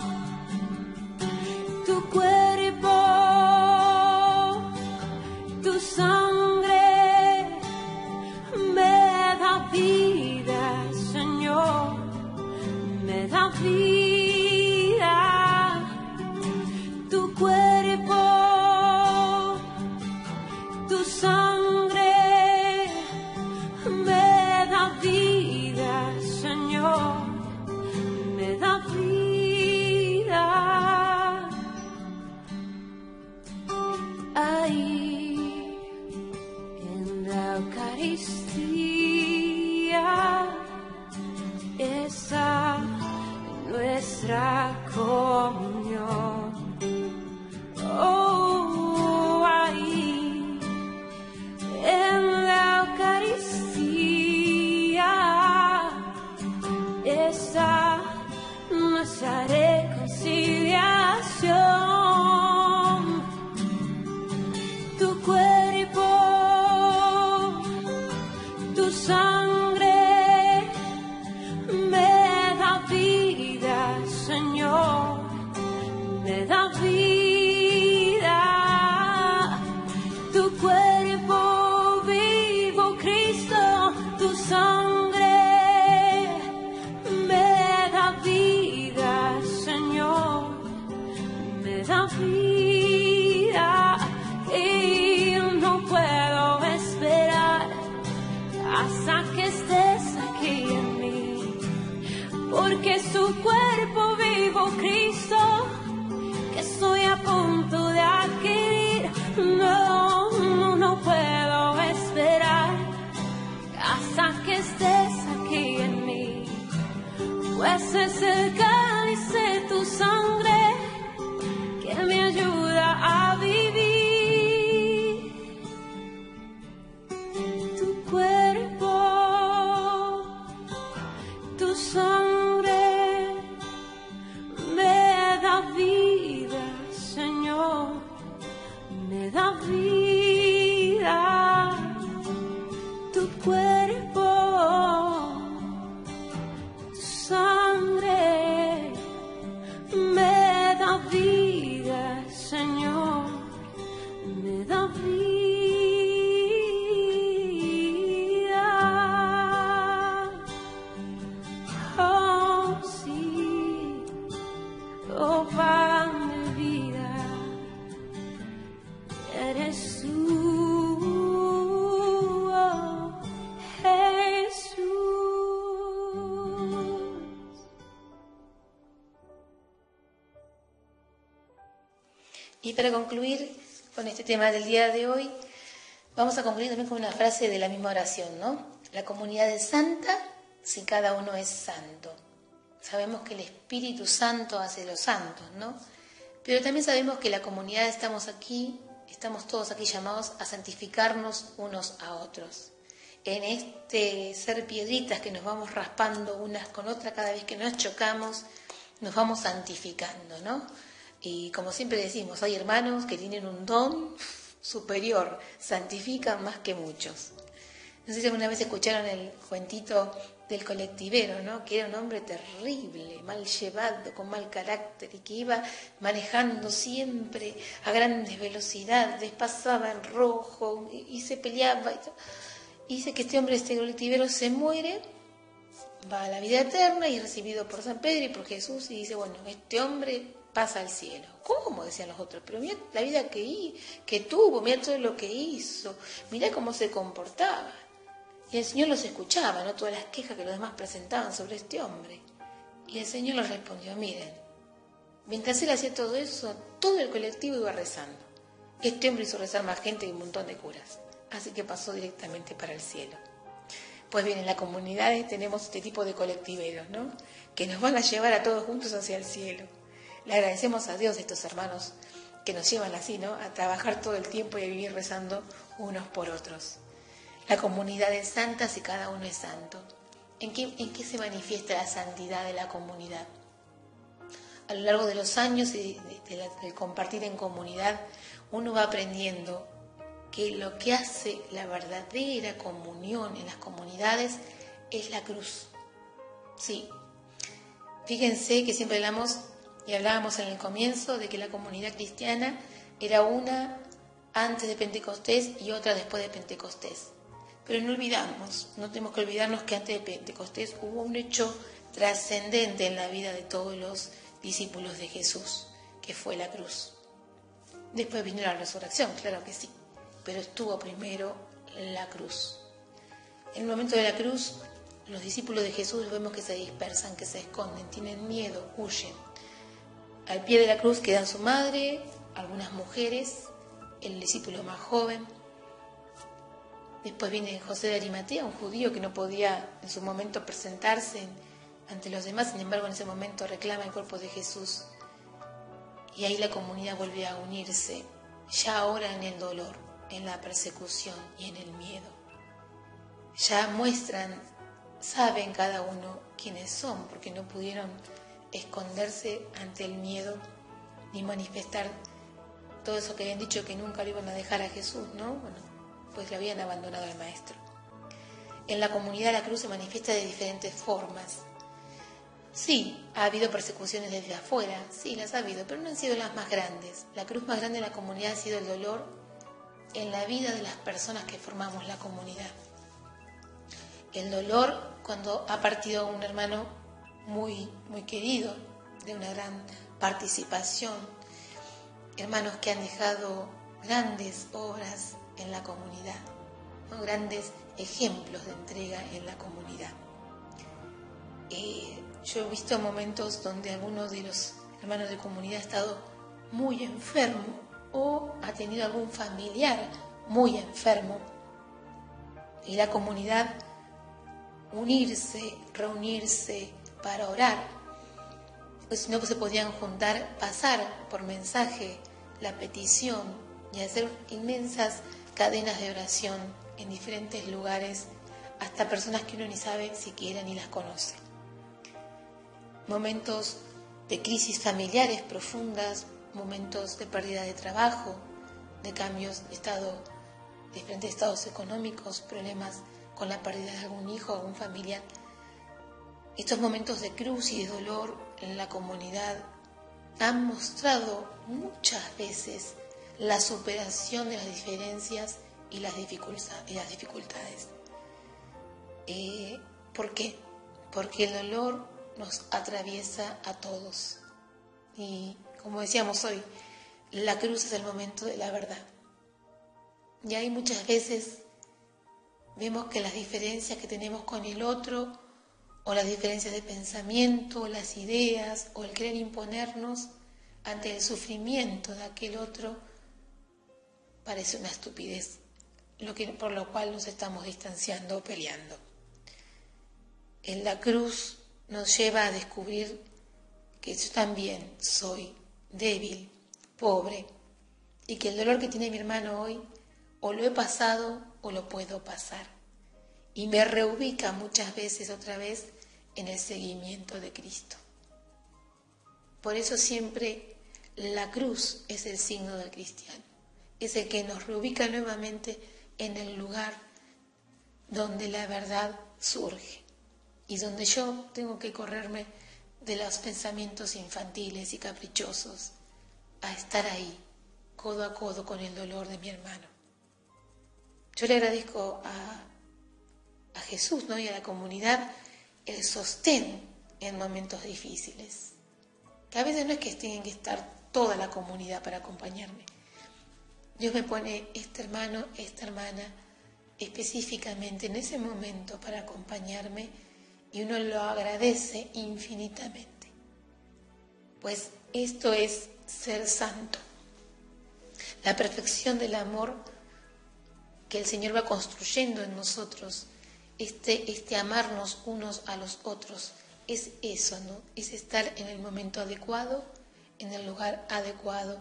Para concluir con este tema del día de hoy, vamos a concluir también con una frase de la misma oración, ¿no? La comunidad es santa si cada uno es santo. Sabemos que el Espíritu Santo hace los santos, ¿no? Pero también sabemos que la comunidad estamos aquí, estamos todos aquí llamados a santificarnos unos a otros. En este ser piedritas que nos vamos raspando unas con otras cada vez que nos chocamos, nos vamos santificando, ¿no? Y como siempre decimos, hay hermanos que tienen un don superior, santifican más que muchos. No sé si alguna vez escucharon el cuentito del colectivero, ¿no? Que era un hombre terrible, mal llevado, con mal carácter y que iba manejando siempre a grandes velocidades, pasaba en rojo y, y se peleaba. Y, dice que este hombre, este colectivero, se muere, va a la vida eterna y es recibido por San Pedro y por Jesús y dice, bueno, este hombre pasa al cielo. ¿Cómo? decían los otros, pero mira la vida que, que tuvo, mira todo lo que hizo, mira cómo se comportaba. Y el Señor los escuchaba, ¿no? Todas las quejas que los demás presentaban sobre este hombre. Y el Señor les respondió, miren, mientras él hacía todo eso, todo el colectivo iba rezando. Este hombre hizo rezar más gente que un montón de curas. Así que pasó directamente para el cielo. Pues bien, en la comunidad tenemos este tipo de colectiveros, ¿no? Que nos van a llevar a todos juntos hacia el cielo. Le agradecemos a Dios estos hermanos que nos llevan así, ¿no? A trabajar todo el tiempo y a vivir rezando unos por otros. La comunidad es santa si cada uno es santo. ¿En qué, ¿En qué, se manifiesta la santidad de la comunidad? A lo largo de los años y de, de, de, compartir en comunidad, uno va aprendiendo que lo que hace la verdadera comunión en las comunidades es la cruz. Sí. Fíjense que siempre hablamos y hablábamos en el comienzo de que la comunidad cristiana era una antes de Pentecostés y otra después de Pentecostés. Pero no olvidamos, no tenemos que olvidarnos que antes de Pentecostés hubo un hecho trascendente en la vida de todos los discípulos de Jesús, que fue la cruz. Después vino la resurrección, claro que sí, pero estuvo primero la cruz. En el momento de la cruz, los discípulos de Jesús vemos que se dispersan, que se esconden, tienen miedo, huyen. Al pie de la cruz quedan su madre, algunas mujeres, el discípulo más joven, Después viene José de Arimatea, un judío que no podía en su momento presentarse ante los demás, sin embargo en ese momento reclama el cuerpo de Jesús. Y ahí la comunidad vuelve a unirse, ya ahora en el dolor, en la persecución y en el miedo. Ya muestran, saben cada uno quiénes son, porque no pudieron esconderse ante el miedo ni manifestar todo eso que habían dicho que nunca lo iban a dejar a Jesús, ¿no? Bueno, pues le habían abandonado al Maestro. En la comunidad la cruz se manifiesta de diferentes formas. Sí, ha habido persecuciones desde afuera, sí, las ha habido, pero no han sido las más grandes. La cruz más grande de la comunidad ha sido el dolor en la vida de las personas que formamos la comunidad. El dolor cuando ha partido un hermano muy, muy querido, de una gran participación, hermanos que han dejado grandes obras en la comunidad, grandes ejemplos de entrega en la comunidad. Eh, yo he visto momentos donde alguno de los hermanos de comunidad ha estado muy enfermo o ha tenido algún familiar muy enfermo. Y la comunidad unirse, reunirse para orar. Si no pues se podían juntar, pasar por mensaje la petición y hacer inmensas cadenas de oración en diferentes lugares, hasta personas que uno ni sabe siquiera ni las conoce. Momentos de crisis familiares profundas, momentos de pérdida de trabajo, de cambios de estado, diferentes estados económicos, problemas con la pérdida de algún hijo, algún familiar. Estos momentos de cruz y de dolor en la comunidad han mostrado muchas veces la superación de las diferencias y las, dificultades. Eh, ¿Por qué? Porque el dolor nos atraviesa a todos. Y como decíamos hoy, la cruz es el momento de la verdad. Y ahí muchas veces vemos que las diferencias que tenemos con el otro, o las diferencias de pensamiento, las ideas, o el querer imponernos ante el sufrimiento de aquel otro, parece una estupidez, lo que, por lo cual nos estamos distanciando o peleando. En la cruz nos lleva a descubrir que yo también soy débil, pobre, y que el dolor que tiene mi hermano hoy o lo he pasado o lo puedo pasar. Y me reubica muchas veces otra vez en el seguimiento de Cristo. Por eso siempre la cruz es el signo del cristiano, es el que nos reubica nuevamente en el lugar donde la verdad surge y donde yo tengo que correrme de los pensamientos infantiles y caprichosos a estar ahí, codo a codo con el dolor de mi hermano. Yo le agradezco a, Jesús ¿no? y a la comunidad el sostén en momentos difíciles. Que a veces no es que tenga que estar toda la comunidad para acompañarme. Dios me pone este hermano, esta hermana, específicamente en ese momento para acompañarme y uno lo agradece infinitamente. Pues esto es ser santo. La perfección del amor que el Señor va construyendo en nosotros, este, este amarnos unos a los otros, es eso, ¿no? Es estar en el momento adecuado, en el lugar adecuado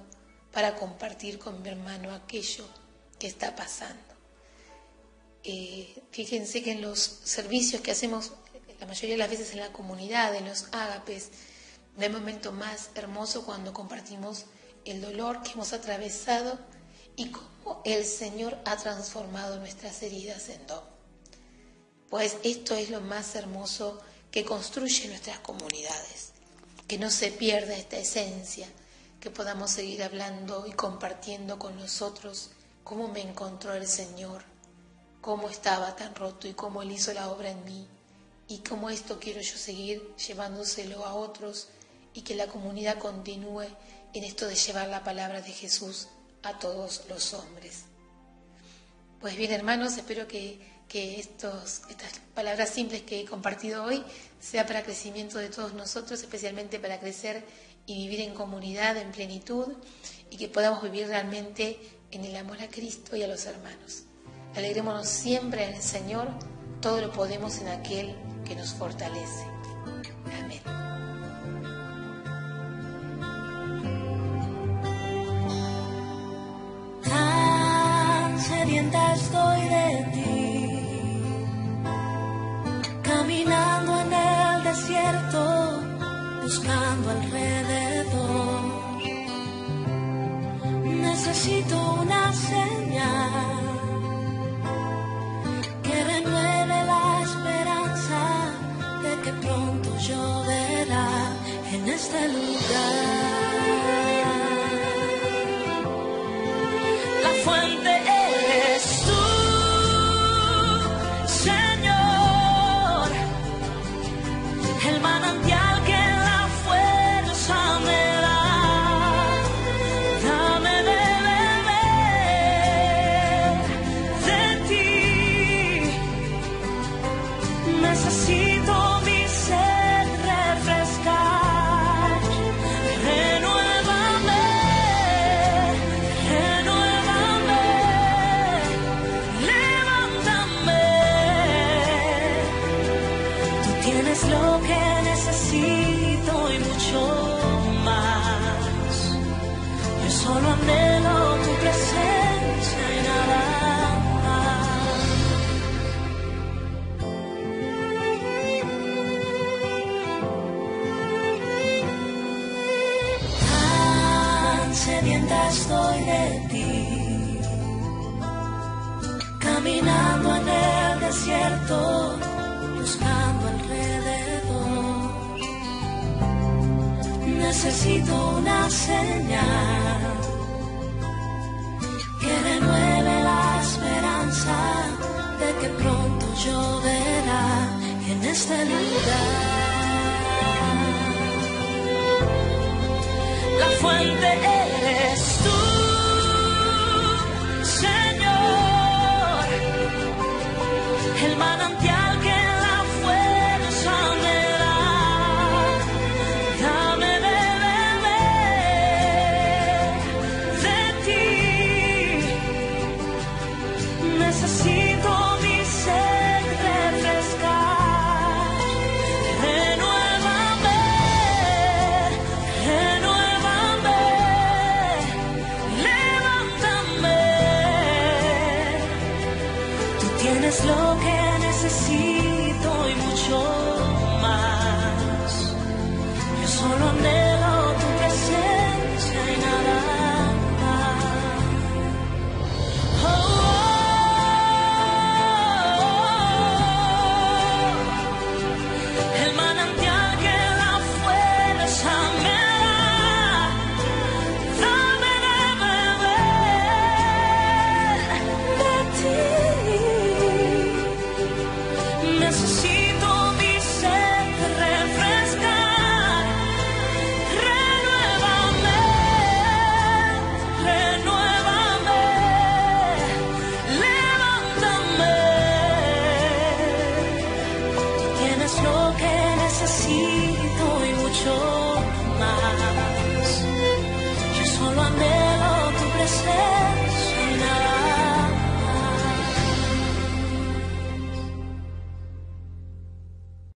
para compartir con mi hermano aquello que está pasando. Eh, fíjense que en los servicios que hacemos la mayoría de las veces en la comunidad, en los ágapes, no hay momento más hermoso cuando compartimos el dolor que hemos atravesado y cómo el Señor ha transformado nuestras heridas en don. Pues esto es lo más hermoso que construye nuestras comunidades, que no se pierda esta esencia, que podamos seguir hablando y compartiendo con nosotros cómo me encontró el Señor, cómo estaba tan roto y cómo Él hizo la obra en mí y cómo esto quiero yo seguir llevándoselo a otros y que la comunidad continúe en esto de llevar la palabra de Jesús a todos los hombres. Pues bien, hermanos, espero que, que estos, estas palabras simples que he compartido hoy sea para crecimiento de todos nosotros, especialmente para crecer y vivir en comunidad, en plenitud, y que podamos vivir realmente en el amor a Cristo y a los hermanos. Alegrémonos siempre en el Señor, todo lo podemos en aquel que nos fortalece. Amén. Tan sedienta estoy de ti, caminando en el desierto, buscando alrededor. Necesito una señal que renueve la esperanza de que pronto lloverá en este lugar.